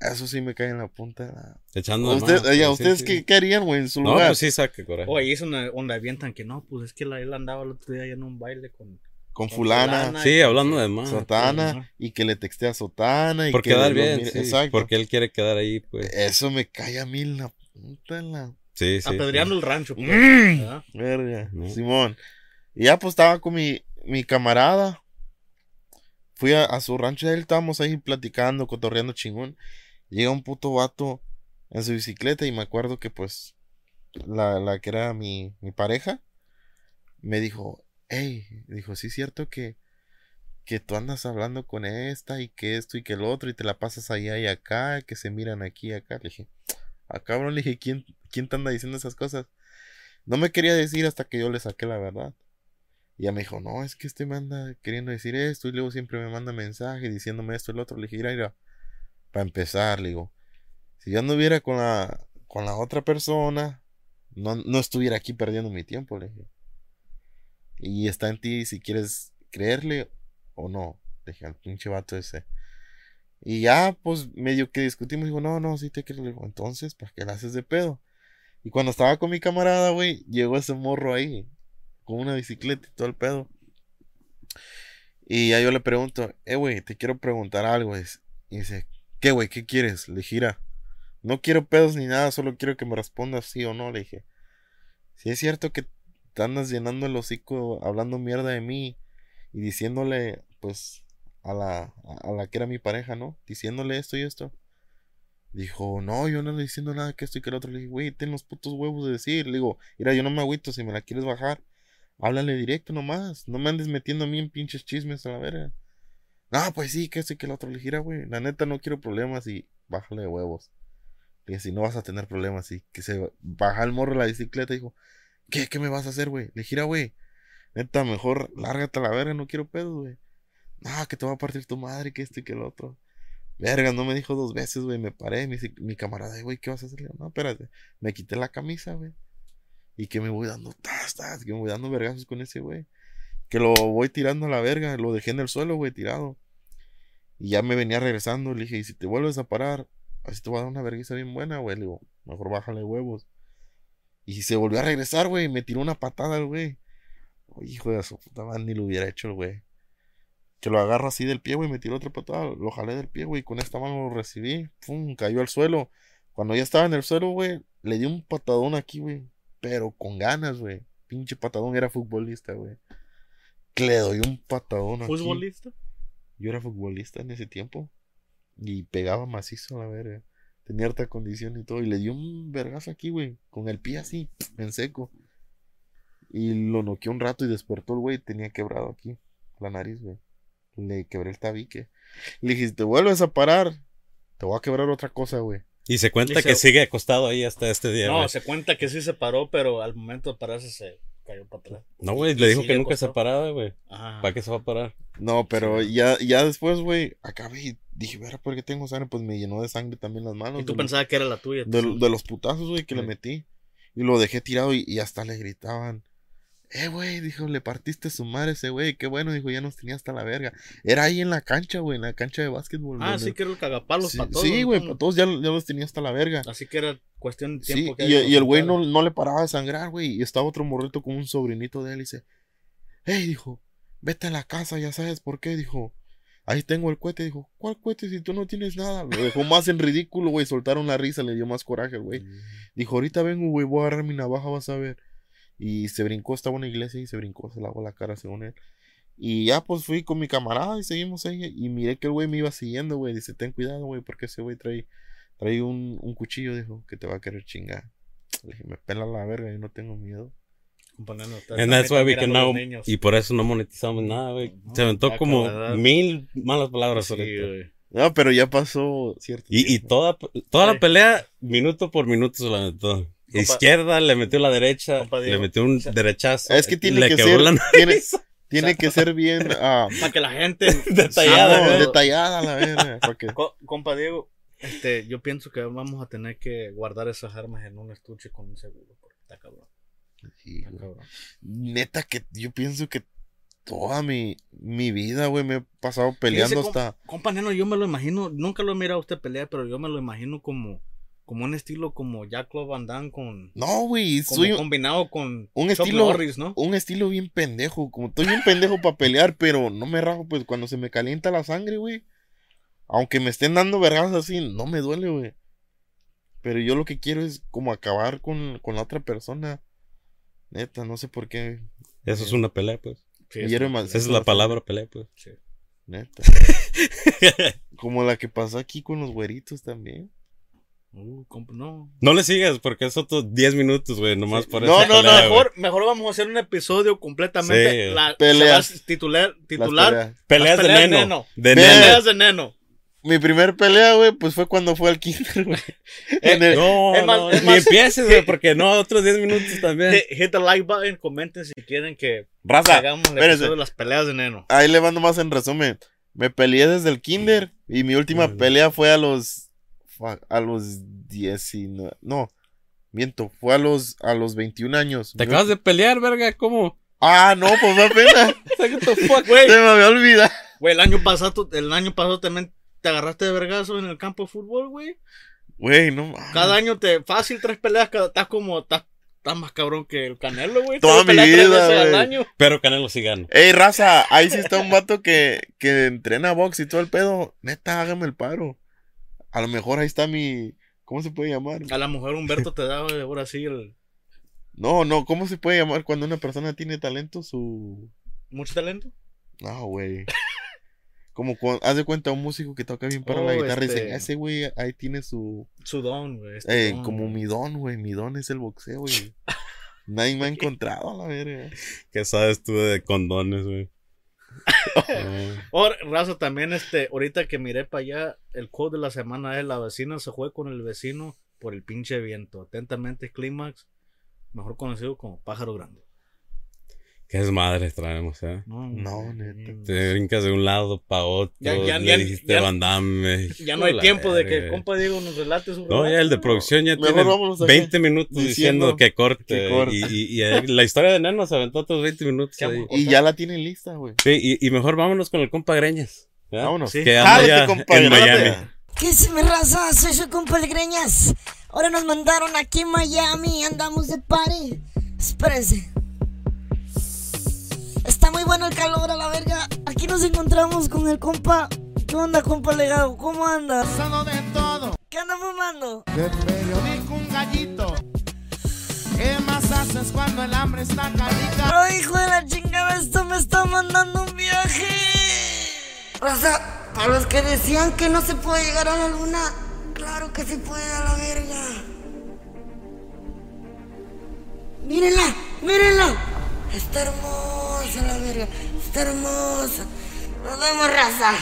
Eso sí me cae en la punta. de la- Echando sí, ¿Ustedes sí. qué, qué harían, güey, en su No, lugar? pues sí saca coraje. Oye, es una onda avientan que no, pues es que la, él andaba el otro día en un baile con. Con fulana, fulana. Sí, hablando de más. sotana, y que le textea sotana. Y Por que quedar bien, mire- sí. Exacto. Porque él quiere quedar ahí, pues. Eso me cae a mí en la punta en la... Sí, sí. apedreando el rancho. pues, Mm. ¿verdad? Verga, No. Simón. Y ya pues estaba con mi, mi camarada. Fui a, a su rancho, él estábamos ahí platicando, cotorreando chingón. Llega un puto vato en su bicicleta y me acuerdo que pues la, la que era mi, mi pareja me dijo, hey, dijo, sí es cierto que, que tú andas hablando con esta y que esto y que el otro y te la pasas allá y acá, que se miran aquí y acá. Le dije, ah cabrón, le dije, ¿quién, ¿quién te anda diciendo esas cosas? No me quería decir hasta que yo le saqué la verdad. Y ella me dijo, no, es que este me anda queriendo decir esto y luego siempre me manda mensaje diciéndome esto y lo otro. Le dije, mira, mira, para empezar, le digo, si yo anduviera con la, con la otra persona, no, no estuviera aquí perdiendo mi tiempo, le dije. Y está en ti si quieres creerle o no. Dije al pinche vato ese. Y ya, pues, medio que discutimos, digo, no, no, sí te creo. Entonces, ¿para qué la haces de pedo? Y cuando estaba con mi camarada, güey, llegó ese morro ahí, con una bicicleta y todo el pedo. Y ya yo le pregunto, eh, güey, te quiero preguntar algo. Y dice, ¿qué, güey? ¿Qué quieres? Le gira. No quiero pedos ni nada, solo quiero que me respondas sí o no. Le dije, si es cierto que te andas llenando el hocico hablando mierda de mí y diciéndole, pues, a la, a la que era mi pareja, ¿no? Diciéndole esto y esto. Dijo, no, yo no le diciendo nada que esto y que el otro. Le dije, güey, ten los putos huevos de decir. Le digo, mira, yo no me agüito si me la quieres bajar. Háblale directo nomás. No me andes metiendo a mí en pinches chismes a la verga. No, pues sí, que esto y que el otro. Le dije, "Mira, güey, la neta no quiero problemas y bájale de huevos. Le si no vas a tener problemas. Y que se baja el morro de la bicicleta. Dijo, ¿qué, qué me vas a hacer, güey? Le "Mira, güey, neta, mejor lárgate a la verga, no quiero pedos, güey. No, que te va a partir tu madre, que esto y que el otro. Verga, no me dijo dos veces, güey. Me paré, dice mi camarada, güey, ¿qué vas a hacer? Digo, no, espérate. Me quité la camisa, güey. Y que me voy dando, tas, tas, que me voy dando vergazos con ese, güey. Que lo voy tirando a la verga, lo dejé en el suelo, güey, tirado. Y ya me venía regresando, le dije, y si te vuelves a parar, así te voy a dar una vergüenza bien buena, güey. Le digo, mejor bájale huevos. Y se volvió a regresar, güey, me tiró una patada el güey. Hijo de su puta madre, ni lo hubiera hecho el güey. Que lo agarro así del pie, güey, me tiró otra patada, lo jalé del pie, güey, con esta mano lo recibí, pum, cayó al suelo. Cuando ya estaba en el suelo, güey, le di un patadón aquí, güey, pero con ganas, güey. Pinche patadón, era futbolista, güey. Que le doy un patadón aquí. ¿Futbolista? Yo era futbolista en ese tiempo y pegaba macizo a la verga. Tenía harta condición y todo. Y le dio un vergazo aquí, güey. Con el pie así, en seco. Y lo noqueó un rato y despertó el güey. Tenía quebrado aquí la nariz, güey. Le quebré el tabique. Le dije, si te vuelves a parar, te voy a quebrar otra cosa, güey. Y se cuenta Y se- que sigue acostado ahí hasta este día. No, güey. se cuenta que sí se paró, pero al momento de pararse se cayó para atrás. No, güey, le dijo sí que le nunca costó. se paraba, güey. ¿Para qué se va a parar? No, pero ya, ya después, güey, acabé y dije, verá, ¿por qué tengo sangre? Pues me llenó de sangre también las manos. Y tú pensabas que era la tuya. de, de los putazos, güey, que le Sí. metí. Y lo dejé tirado y, y hasta le gritaban. Eh, güey, dijo, le partiste su madre ese güey. Qué bueno, dijo, ya nos tenía hasta la verga. Era ahí en la cancha, güey, en la cancha de básquetbol. Ah, donde- sí que era el cagapalos Sí, para todos. sí, güey, ¿no? para todos ya, ya los tenía hasta la verga. Así que era cuestión de Sí, tiempo. que y, y el güey no, no le paraba de sangrar, güey. Y estaba otro morrito con un sobrinito de él y dice, hey, dijo, vete a la casa, ya sabes por qué, dijo. Ahí tengo el cohete, dijo, ¿cuál cohete si tú no tienes nada? Lo dejó más en ridículo, güey, soltaron la risa, le dio más coraje, al güey. Dijo, ahorita vengo, güey, voy a agarrar mi navaja, vas a ver. Y se brincó, estaba en una iglesia y se brincó, se lavó la cara según él. Y ya pues fui con mi camarada y seguimos ahí. Y miré que el güey me iba siguiendo, güey. Dice, ten cuidado, güey, porque ese güey trae, trae un, un cuchillo, dijo, que te va a querer chingar. Le dije, me pela la verga, yo no tengo miedo. And that's why we can now. Y por eso no monetizamos nada, güey. No, Se aventó como mil malas palabras Sí, ahorita. güey. No, pero ya pasó cierto. Y, toda, toda Sí. la pelea, minuto por minuto se la metió. Izquierda, le metió la derecha, Compa le metió un derechazo. Es que tiene le que ser, la [LAUGHS] tiene, nariz. tiene que ser bien [LAUGHS] ah, Para que la gente. [LAUGHS] Detallada, no, detallada la verga. porque- Co- compa Diego, este, yo pienso que vamos a tener que guardar esas armas en un estuche con un seguro. Porque está cabrón. Sí, güey. Neta que yo pienso que toda mi, mi vida, güey, me he pasado peleando Fíjese, hasta... Compa Neno, yo me lo imagino, nunca lo he mirado a usted pelear, pero yo me lo imagino como, como un estilo como Jack Club Van Damme con, No, güey, soy combinado con un Chuck estilo- Norris, ¿no? un estilo bien pendejo. Como estoy bien pendejo para pelear, pero no me rajo, pues cuando se me calienta la sangre, güey. Aunque me estén dando vergas así, no me duele, güey. Pero yo lo que quiero es como acabar con, con la otra persona. Neta, no sé por qué. Eso es una pelea, pues. Sí, es una. Esa es la palabra pelea, pues. Sí. Neta. [LAUGHS] como la que pasó aquí con los güeritos también. Uh, no. No le sigas porque es otros 10 minutos, güey, nomás por No, esa no, no, pelea, güey. Mejor, mejor vamos a hacer un episodio completamente Sí. la, Peleas. titular, Las titular peleas. Peleas, Las de neno. neno. De neno. peleas de neno. Mi primer pelea, güey, pues fue cuando fue al kinder, güey. [LAUGHS] En el- No, no, ni empieces, [LAUGHS] güey, porque no, otros 10 minutos también. Hit, hit the like button, comenten si quieren que Raza, hagamos de las peleas de neno. Ahí le mando más en resumen. Me peleé desde el kinder y mi última pelea fue a los fuck, a los 19, no, miento, fue a los a los 21 años. Te acabas de pelear, verga, ¿cómo? Ah, no, pues me pena. [LAUGHS] Se me había olvidado. güey, el año pasado, el año pasado también te agarraste de vergazo en el campo de fútbol, güey. Güey, no mames. Cada año te, fácil tres peleas, cada, estás como, estás, estás más cabrón que el Canelo, güey. Toda Tres mi vida, veces al güey. año. Pero Canelo sí gana. Ey, raza, ahí sí está un vato que, que entrena box y todo el pedo. Neta, hágame el paro. A lo mejor ahí está mi. ¿Cómo se puede llamar? A la mujer Humberto te da, güey, ahora sí, el, No, no, ¿cómo se puede llamar cuando una persona tiene talento? Su. mucho talento. No, güey. Como cuando, haz de cuenta un músico que toca bien para la Oh, guitarra y este- dicen, ese güey ahí tiene su. Su don, güey. este Eh, don, como mi don, güey. Mi don es el boxeo, güey. [LAUGHS] Nadie me ha encontrado a la verga. ¿Qué sabes tú de condones, güey? [LAUGHS] Ahora, raza, también, este, ahorita que miré para allá, el quote de la semana es: La vecina se fue con el vecino por el pinche viento. Atentamente, Clímax, mejor conocido como Pájaro Grande. Qué desmadre traemos, ¿eh? No, No, neta. Te brincas de un lado para otro. Ya- ya- le ya- dijiste ya- Van Damme. Ya no hay tiempo de que verga. compa Diego nos relate su No, ya el de producción ya Mejor tiene vámonos acá 20 minutos diciendo, diciendo que corte. que corte. Y, y- y, eh, la historia de Neno se aventó otros 20 minutos. Y ya la tienen lista, güey. Sí, y, y mejor vámonos con el compa Greñas. Vámonos. Sí. Que anda en. Miami. ¿Qué se me raza? Soy su compa el Greñas. Ahora nos mandaron aquí en Miami. Andamos de party. Espérense. Muy bueno el calor a la verga. Aquí nos encontramos con el compa. ¿Qué onda, compa legado? ¿Cómo anda? Pasando de todo, ¿Qué anda fumando? de periódico un gallito. ¿Qué más haces cuando el hambre está calica? Ay, hijo de la chingada, esto me está mandando un viaje. Raza, para los que decían que no se puede llegar a la luna, claro que se puede a la verga. Mírenla, mírenla. Está hermosa la verga, está hermosa. Nos vemos, raza.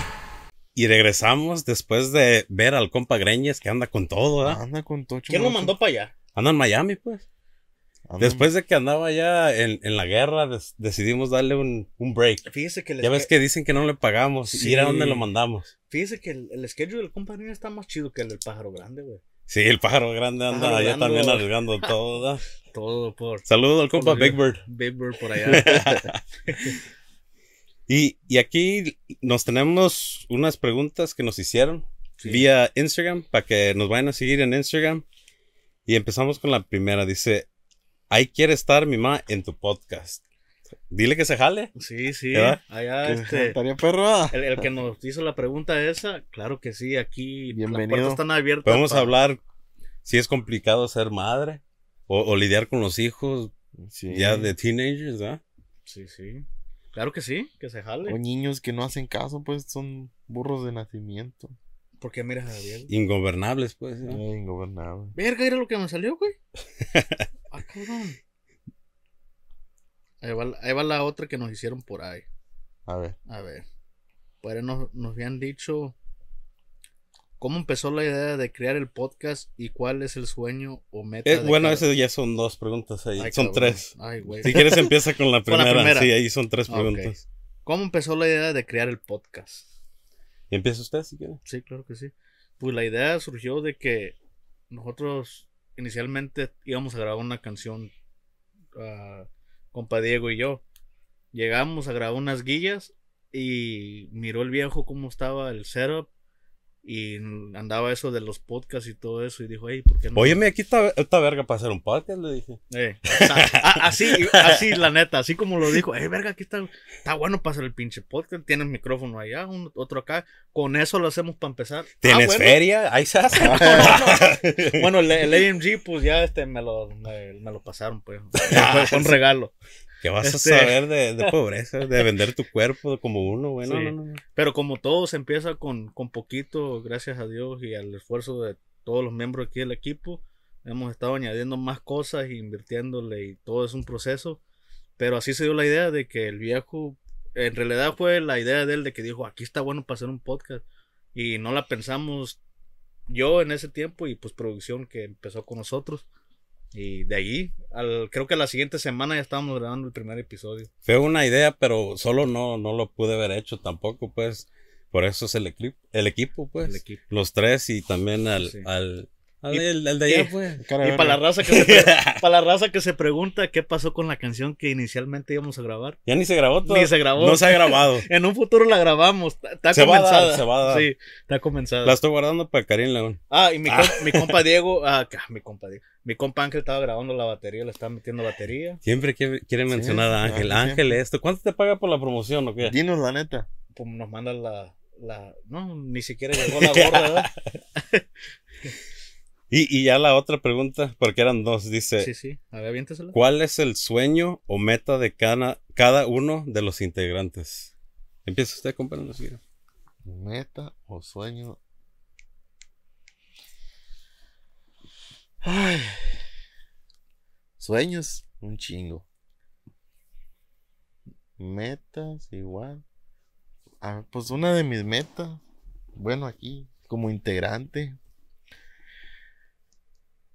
Y regresamos después de ver al compa Greñas que anda con todo, ¿verdad? Anda con Tocho. ¿Quién lo mandó para allá? Anda en Miami, pues. Después de que andaba ya en, en la guerra, des- decidimos darle un, un break. Fíjese que Ya ves que dicen que no le pagamos. Sí. ¿Y a dónde lo mandamos? fíjese que el, el schedule del compañero está más chido que el del pájaro grande, güey. Sí, el pájaro grande anda Pájaro allá grande. también arriesgando todo. [LAUGHS] Todo por Saludo al compa Big Bird. Big Bird por allá. [LAUGHS] Y, y aquí nos tenemos unas preguntas que nos hicieron Sí. vía Instagram para que nos vayan a seguir en Instagram. Y empezamos con la primera. Dice, ahí quiere estar mi ma en tu podcast. Dile que se jale. Sí, sí. ¿Verdad? Allá, este. estaría perro. El, el que nos hizo la pregunta esa, claro que sí, aquí las puertas están abiertas. Podemos pa- hablar si es complicado ser madre o, o lidiar con los hijos Sí. ya de teenagers, ¿verdad? Sí, sí. Claro que sí, que se jale. O niños que no hacen caso, pues son burros de nacimiento. Porque mira, Javier. Ingobernables, pues. ¿no? Eh, ingobernable. Verga, era lo que me salió, güey. [LAUGHS] ah, cabrón. Ahí va, la- ahí va la otra que nos hicieron por ahí. A ver. A ver. Pues nos, nos habían dicho cómo empezó la idea de crear el podcast y cuál es el sueño o meta. Eh, de bueno, cada- esas ya son dos preguntas ahí. Ay, son cabrón. tres. Ay, güey. Si quieres empieza con la [LAUGHS] Con la primera. primera. Sí, ahí son tres preguntas. ¿Cómo empezó la idea de crear el podcast? Y empieza usted si quiere. Sí, claro que sí. Pues la idea surgió de que nosotros inicialmente íbamos a grabar una canción, ah, compa Diego y yo. Llegamos a grabar unas guillas y miró el viejo cómo estaba el setup y andaba eso de los podcasts y todo eso y dijo, hey, ¿por qué no? Óyeme, aquí está, está verga para hacer un podcast, le dije. Eh, o sea, a- así, así, la neta, así como lo dijo, eh, verga, aquí está, está bueno para hacer el pinche podcast, tiene el micrófono allá, un- otro acá, con eso lo hacemos para empezar. ¿Tienes Ah, bueno. feria? Ahí se hace. [LAUGHS] Bueno, el, el AMG, pues ya este me lo, me, me lo pasaron, pues. [LAUGHS] Fue, fue un regalo. ¿Qué vas Este- a saber de, de [LAUGHS] pobreza? De vender tu cuerpo como uno, güey. No, Sí. no, no, no. Pero como todo se empieza con, con poquito, gracias a Dios y al esfuerzo de todos los miembros aquí del equipo, hemos estado añadiendo más cosas, e invirtiéndole y todo es un proceso. Pero así se dio la idea de que el viejo, en realidad fue la idea de él de que dijo, aquí está bueno para hacer un podcast. Y no la pensamos yo en ese tiempo y pues producción que empezó con nosotros. Y de ahí, al, creo que la siguiente semana ya estábamos grabando el primer episodio. Fue una idea, pero solo no, no lo pude haber hecho tampoco, pues. Por eso es el equipo, el equipo, pues. El equipo. Los tres y también al, Sí. al, el, el de allá, [LAUGHS] y- pues. Y de para la raza que se [LAUGHS] para la raza que se pregunta qué pasó con la canción que inicialmente íbamos a grabar. Ya ni se grabó todo. Ni se grabó. No se ha grabado. [LAUGHS] En un futuro la grabamos. Está, Se va a dar, comenzada. se va a dar. Sí, está comenzada. La estoy guardando para Karim León. Ah, y mi, com- mi compa Diego, ah, mi compa Diego. Mi compa Ángel estaba grabando la batería, le estaba metiendo batería. Siempre quiere, quiere mencionar a Ángel. Ángel, esto. ¿Cuánto te paga por la promoción o qué? Dinos la neta. Pues nos manda la, la no, ni siquiera llegó la gorda, ¿verdad? Y, y ya la otra pregunta, porque eran dos, dice, Sí, sí. A ver, aviéntesela. ¿cuál es el sueño o meta de cada, cada uno de los integrantes? Empieza usted, compañero. Meta o sueño. Ay. Sueños, un chingo. Metas, igual. Ah, pues una de mis metas, bueno, aquí, como integrante.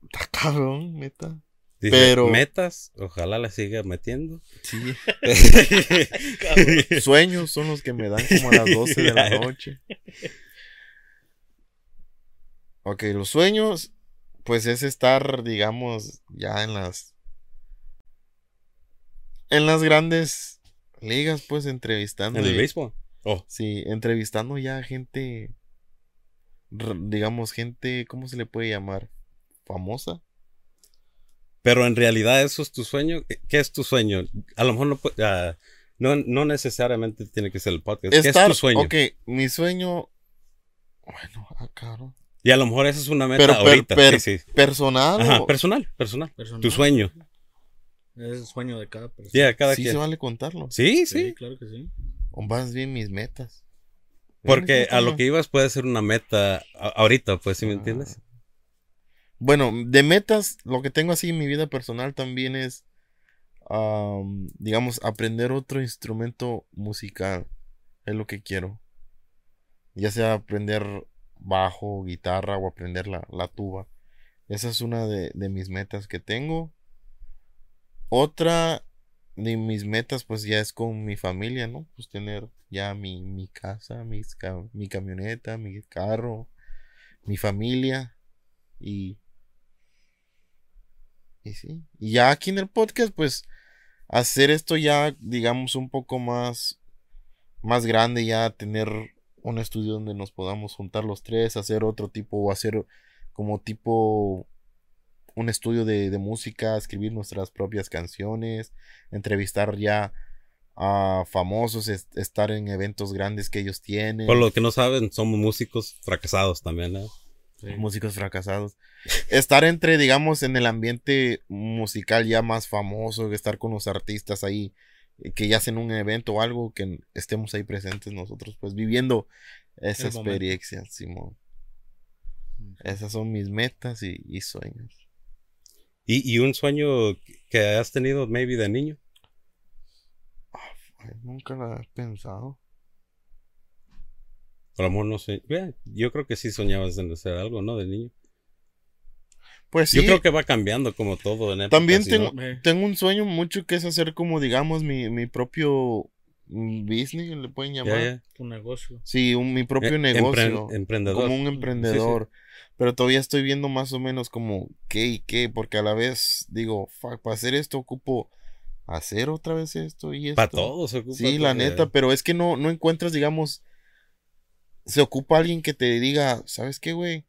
Está cabrón, meta. Dice, Pero- metas, ojalá la siga metiendo. Sí. [LAUGHS] Sueños son los que me dan como a las 12 de la [LAUGHS] noche. Ok, los sueños, pues es estar, digamos, ya en las. En las grandes ligas, pues entrevistando. en el béisbol. Oh, Sí, entrevistando ya gente. Digamos, gente, ¿cómo se le puede llamar? Famosa. pero en realidad eso es tu sueño. ¿Qué- ¿Qué es tu sueño? A lo mejor no, ah, no, no necesariamente tiene que ser el podcast. ¿Qué es tu sueño? ok, mi sueño. Bueno, ah, cabrón. Y a lo mejor esa es una meta Pero per- ahorita. per- sí, sí. Personal. Ajá, o- personal, personal. Personal. Tu sueño. Es el sueño de cada persona. Ya, cada sí quien. se vale contarlo. Sí, Sí, sí. claro que sí. O más bien mis metas. Porque a lo que ibas puede ser una meta ahorita, pues, ¿sí me Ah. entiendes? Bueno, de metas, lo que tengo así en mi vida personal también es, am, digamos, aprender otro instrumento musical. Es lo que quiero. Ya sea aprender bajo, guitarra o aprender la, la tuba. Esa es una de, de mis metas que tengo. otra de mis metas, pues ya es con mi familia, ¿no? Pues tener ya mi, mi casa, mis mi camioneta, mi carro, mi familia y... Y sí. Y ya aquí en el podcast, pues hacer esto ya, digamos, un poco más, más grande, ya tener un estudio donde nos podamos juntar los tres, hacer otro tipo o hacer como tipo un estudio de, música, escribir nuestras propias canciones, entrevistar ya a famosos, estar en eventos grandes que ellos tienen. Por lo que no saben, somos músicos fracasados también, ¿no? Músicos fracasados. estar entre, digamos, en el ambiente musical ya más famoso, estar con los artistas ahí eh, que ya hacen un evento o algo, que estemos ahí presentes nosotros, pues viviendo esa experiencia, Simón. Esas son mis metas y, sueños. ¿Y, un sueño que has tenido, maybe, de niño? nunca lo he pensado. Por amor, no sé. Yo creo que sí soñabas en hacer algo, ¿no? De niño. Pues sí. Yo creo que va cambiando como todo. En También tengo, tengo un sueño mucho que es hacer como, digamos, mi, mi propio business, le pueden llamar. Un negocio. Sí, un, mi propio eh, negocio. emprendedor. Como un emprendedor. Pero todavía estoy viendo más o menos como qué y qué, porque a la vez digo, para hacer esto ocupo hacer otra vez esto y esto. Para todos ocupa. Sí, la neta, pero es que no, no encuentras, digamos, se ocupa alguien que te diga, ¿sabes qué, güey?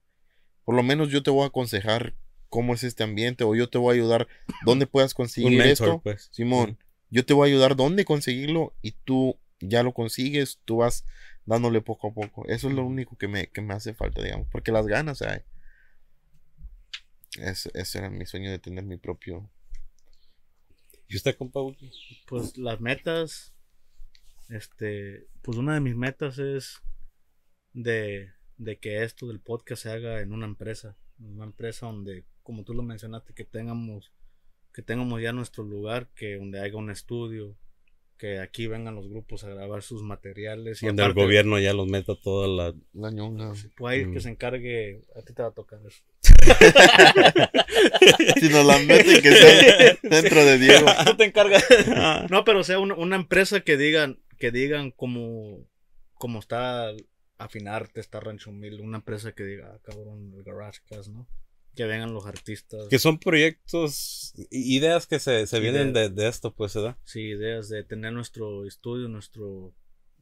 Por lo menos yo te voy a aconsejar cómo es este ambiente o yo te voy a ayudar dónde puedas conseguir esto. Pues. Simón, yo te voy a ayudar dónde conseguirlo y tú ya lo consigues, tú vas dándole poco a poco. Eso es lo único que me, que me hace falta, digamos, porque las ganas hay. ese era mi sueño de tener mi propio. ¿Y usted, compa? Pues las metas, este, pues una de mis metas es de, de que esto del podcast se haga en una empresa, una empresa donde, como tú lo mencionaste, que tengamos, que tengamos ya nuestro lugar, que donde haya un estudio, que aquí vengan los grupos a grabar sus materiales. Y Donde el gobierno ya los meta toda la, la ñonga. Pues que se encargue, a ti te va a tocar eso. [LAUGHS] si nos la meten, que sea dentro de Diego. [LAUGHS] Tú te encargas. no, pero sea una, una, empresa que digan, que digan como, como está Afinarte, está Rancho Mil, una empresa que diga, ah, cabrón, el Garage Cast, ¿no? que vengan los artistas. Que son proyectos, ideas que se, vienen de, esto, pues, ¿verdad? Sí, ideas de tener nuestro estudio, nuestro,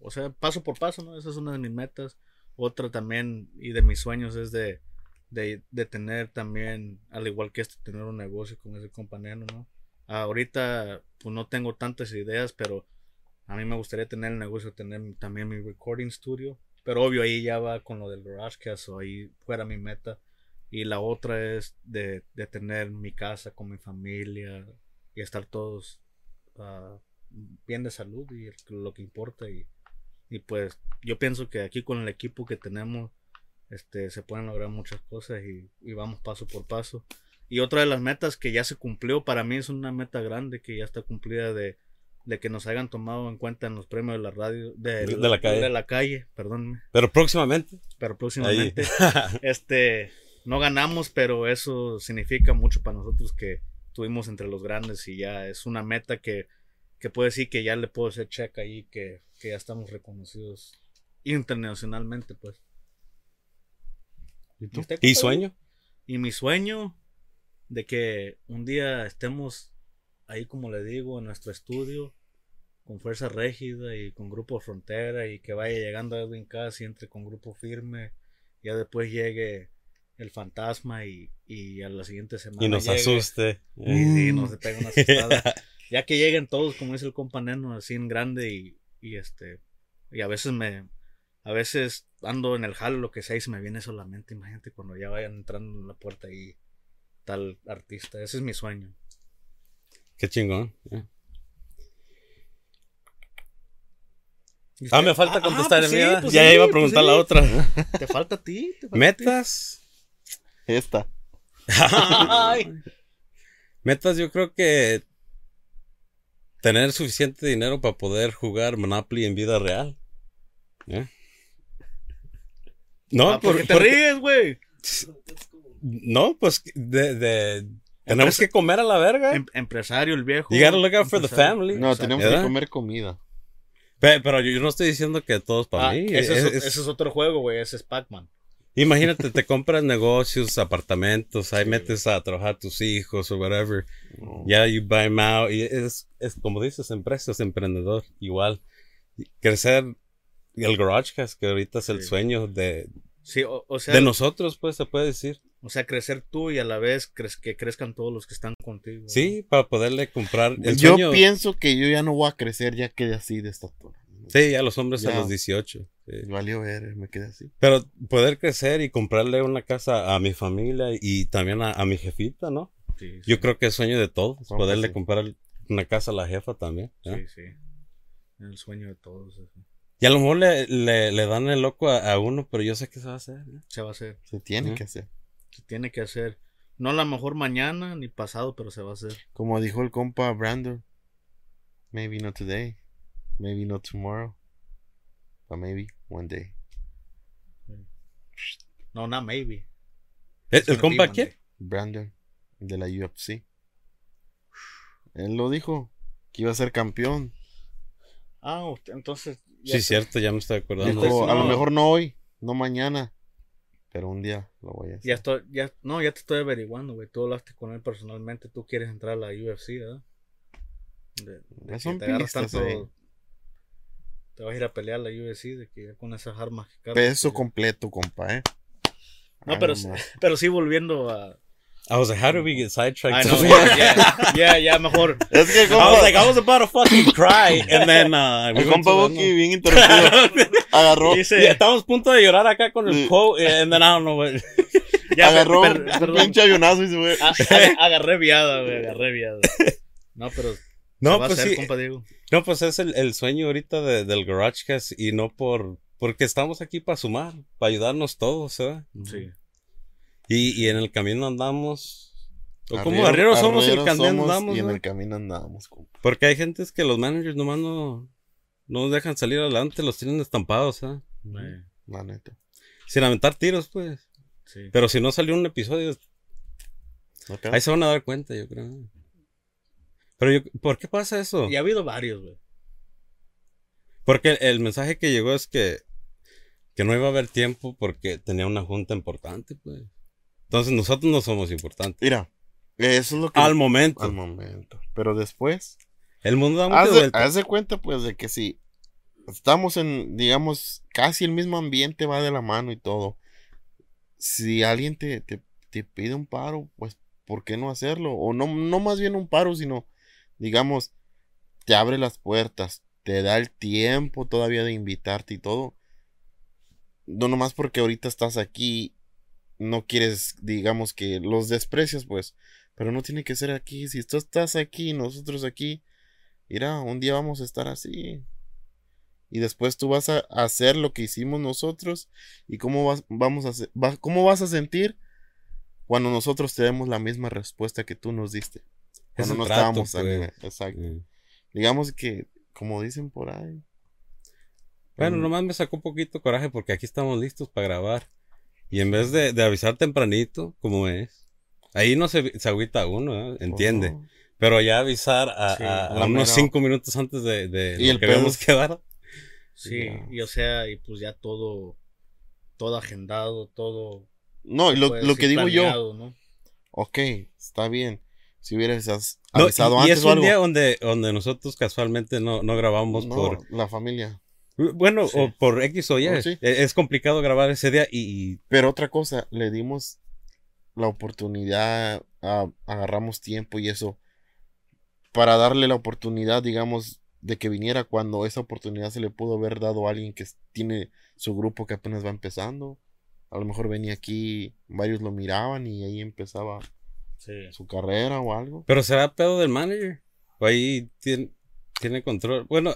o sea, paso por paso, ¿no? Esa es una de mis metas. Otra también, y de mis sueños, es de, de, de tener también, al igual que esto, tener un negocio con ese compañero, ¿no? Ahorita, pues no tengo tantas ideas, pero a mí me gustaría tener el negocio, tener también mi recording studio. Pero obvio, ahí ya va con lo del GarageCast o ahí fuera mi meta y la otra es de, de tener mi casa con mi familia y estar todos uh, bien de salud y lo que importa. Y, y, pues yo pienso que aquí con el equipo que tenemos este, se pueden lograr muchas cosas y, y, vamos paso por paso. Y otra de las metas que ya se cumplió, para mí es una meta grande que ya está cumplida de, de que nos hayan tomado en cuenta en los premios de la radio de, de, la, calle. de la calle, perdón. Pero próximamente. Pero próximamente. [LAUGHS] este no ganamos, pero eso significa mucho para nosotros que estuvimos entre los grandes y ya es una meta que, que puede decir que ya le puedo hacer check ahí, que, que ya estamos reconocidos internacionalmente, pues. ¿Y, ¿Y sueño? Y mi sueño de que un día estemos ahí, como le digo, en nuestro estudio, con Fuerza Régida y con Grupo Frontera, y que vaya llegando a Edwin Cass y entre con Grupo Firme, ya después llegue el fantasma y, y a la siguiente semana. Y nos asuste. Y, nos pega una asustada. [LAUGHS] ya que lleguen todos, como dice el compañero, así en grande y, y este. Y a veces me. A veces ando en el hall, lo que sea, y se me viene solamente. Imagínate cuando ya vayan entrando en la puerta y tal artista. Ese es mi sueño. Qué chingón. Ah, me falta ah, contestar el mío. Pues ya iba a preguntar la otra. ¿Te falta a ti? ¿Metas? Esta. Metas, yo creo que tener suficiente dinero para poder jugar Monopoly en vida real. ¿Eh? No, ah, porque te ríes, güey. No, pues de, de Tenemos que comer a la verga. Em- empresario, el viejo. You gotta look out for the family. No, tenemos ¿Verdad? que comer comida. Pe- Pero yo no estoy diciendo que todos para Ah, mí. ese, es, Es- es- ese es otro juego, güey. Ese es Pac-Man. Imagínate, te compras negocios, apartamentos, ahí metes a trabajar tus hijos o whatever. No. Ya you buy them out. Y es, es como dices, empresa, es emprendedor. Igual. Crecer el garage que ahorita es el Sí. sueño de, Sí, o, o sea, de nosotros, pues se puede decir. O sea, crecer tú y a la vez cre- que crezcan todos los que están contigo. ¿no? Sí, para poderle comprar el yo sueño. pienso que yo ya no voy a crecer, ya quedé así de estatura. Sí, a los hombres a Ya. los 18. sí. Valió ver, me quedé así. Pero poder crecer y comprarle una casa a mi familia y también a, a mi jefita, ¿no? Sí, sí, Yo creo que es sueño de todos, poderle sí. comprar una casa a la jefa también. ¿eh? sí, sí. El sueño de todos. Y a lo mejor le, le, le dan el loco a, a uno, pero yo sé que se va a hacer. ¿eh? Se va a hacer. Se tiene que hacer. Se tiene que hacer. No a lo mejor mañana ni pasado, pero se va a hacer. Como dijo el compa Brandon. Maybe not today. Maybe not tomorrow. But maybe one day. No, not maybe. ¿El, compa quién? Brandon, de la UFC. Él lo dijo, que iba a ser campeón. Ah, usted- entonces. ya Sí, cierto, ya me estoy acordando. Dijo, a lo mejor no hoy, no mañana, pero un día lo voy a hacer. Ya estoy, ya, no, ya te estoy averiguando, güey. Tú hablaste con él personalmente. Tú quieres entrar a la UFC, ¿verdad? De- de son que te agarras pilistas tanto- ahí. Te vas a ir a pelear a la UFC de que ya con esas armas que cargas, Peso pues, completo, compa, ¿eh? No, pero, pero sí volviendo a. I was like, how do we get sidetracked? No, ya, ya, ya, ya, mejor. Es que el I was like, I was about to fucking cry. And then, uh, we el compa to- Buki bien interrumpido. [LAUGHS] agarró, Dice- Yeah, estábamos a punto de llorar acá con el Sí. quote. And then I don't know what. Ya, agarró per- un perdón. pinche avionazo y se fue. A- a- agarré viada, güey, agarré viada. No, pero. No, pues hacer, sí. compa Diego. No, pues es el, el sueño ahorita de- del GarageCast y no por. Porque estamos aquí para sumar, para ayudarnos todos, ¿verdad? Sí. Y, y en el camino andamos. O como arrieros somos y el arrieros camino andamos. Y en ¿no? el camino andamos, compa. Porque hay gentes que los managers nomás no, no nos dejan salir adelante, los tienen estampados, ¿ah? Eh, La neta. Sin aventar tiros, pues. sí. Pero si no salió un episodio, ahí se van a dar cuenta, yo creo. Pero yo, ¿por qué pasa eso? Y ha habido varios, güey. Porque el mensaje que llegó es que, que no iba a haber tiempo porque tenía una junta importante, pues. Entonces nosotros no somos importantes. Mira, eso es lo que... Al momento. al momento. Pero después... El mundo da muchas Haz de, haz de cuenta, pues, de que si estamos en, digamos, casi el mismo ambiente, va de la mano y todo. Si alguien te, te, te pide un paro, pues, ¿por qué no hacerlo? O no, no más bien un paro, sino, digamos, te abre las puertas, te da el tiempo todavía de invitarte y todo. No nomás porque ahorita estás aquí, no quieres, digamos, que los desprecias, pues. Pero no tiene que ser aquí. Si tú estás aquí, nosotros aquí, mira, un día vamos a estar así. Y después tú vas a hacer lo que hicimos nosotros. ¿Y cómo vas, vamos a va- cómo vas a sentir cuando nosotros te demos la misma respuesta que tú nos diste? Cuando no estábamos pues. Exacto. Mm. Digamos que, como dicen por ahí. Bueno, mm, nomás me sacó un poquito coraje porque aquí estamos listos para grabar. Y en vez de, de avisar tempranito, como es, ahí no se, se agüita uno, ¿eh? entiende. oh, Pero ya avisar a, Sí, a- a unos cinco minutos antes de, de Y lo el que pedo quedado. Sí, Ya. y o sea, y pues ya todo, todo agendado, todo. No, y lo, lo que digo yo, planeado, ¿no? ok, está bien. Si hubieras as- No, avisado y, y antes es o un algo. día donde, donde nosotros casualmente no, no grabamos no, por... la familia. Bueno, Sí. o por X o Y. Oh, sí. E- Es complicado grabar ese día y, y Pero otra cosa, le dimos la oportunidad, a- agarramos tiempo y eso, para darle la oportunidad, digamos, de que viniera cuando esa oportunidad se le pudo haber dado a alguien que tiene su grupo que apenas va empezando. A lo mejor venía aquí, varios lo miraban y ahí empezaba Sí. su carrera o algo. Pero será pedo del manager. O ahí tiene, tiene control. Bueno,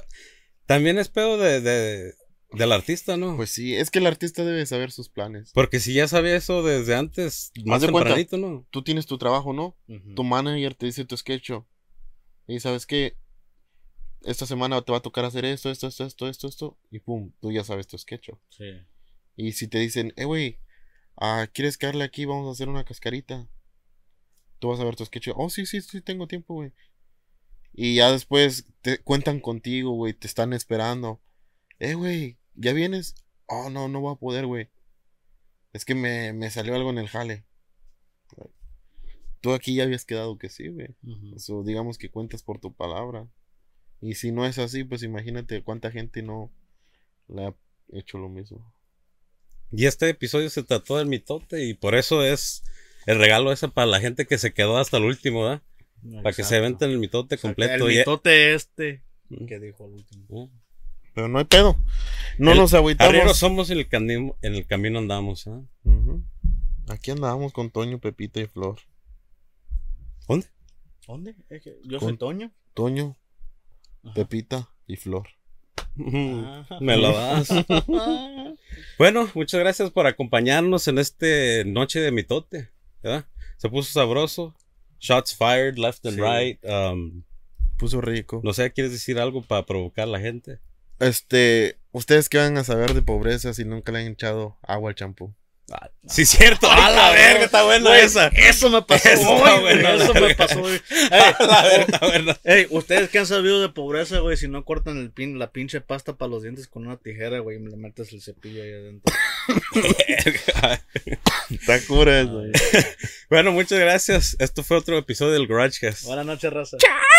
también es pedo de, de- del artista, ¿no? Pues sí, es que el artista debe saber sus planes. Porque si ya sabía eso desde antes, más de cuenta. tempranito, ¿no? Tú tienes tu trabajo, ¿no? Tu manager te dice tu sketch. Y sabes que esta semana te va a tocar hacer esto, esto, esto, esto, esto, esto. Y pum, tú ya sabes tu sketch. Sí. Y si te dicen, eh, güey, ah, ¿quieres caerle aquí? Vamos a hacer una cascarita. tú vas a ver tu sketch. Oh, sí, sí, sí, tengo tiempo, güey. Y ya después te cuentan contigo, güey, te están esperando. Eh, güey, ¿ya vienes? Oh, no, no voy a poder, güey. Es que me, me salió algo en el jale. Tú aquí ya habías quedado que sí, güey. Eso digamos que cuentas por tu palabra. Y si no es así, pues imagínate cuánta gente no le ha hecho lo mismo. Y este episodio se trató del mitote y por eso es el regalo ese para la gente que se quedó hasta el último, ¿verdad? Para que se venten el mitote completo. el mitote este que dijo el último. Pero no hay pedo. No nos agüitamos. somos en el, camino, en el camino andamos. ¿eh? Aquí andamos con Toño, Pepita y Flor. ¿Dónde? ¿Dónde? yo soy Toño. Toño, Pepita y Flor. [LAUGHS] Me lo das. [LAUGHS] bueno, muchas gracias por acompañarnos en este noche de mitote. ¿verdad? Se puso sabroso. Shots fired left and right. Um, puso rico. No sé, ¿quieres decir algo para provocar a la gente? Este, ustedes que van a saber de pobreza si nunca le han echado agua al champú. Sí, cierto. A la verga, está buena esa. Eso me pasó. eso me pasó, güey. [LAUGHS] la verga, [LAUGHS] Ey, ustedes que han sabido de pobreza, güey, si no cortan el pin, la pinche pasta para los dientes con una tijera, güey, y le metes el cepillo ahí adentro. [LAUGHS] está cura eso, Bueno, muchas gracias. Esto fue otro episodio del Garage Buenas noches, raza. ¡Chao!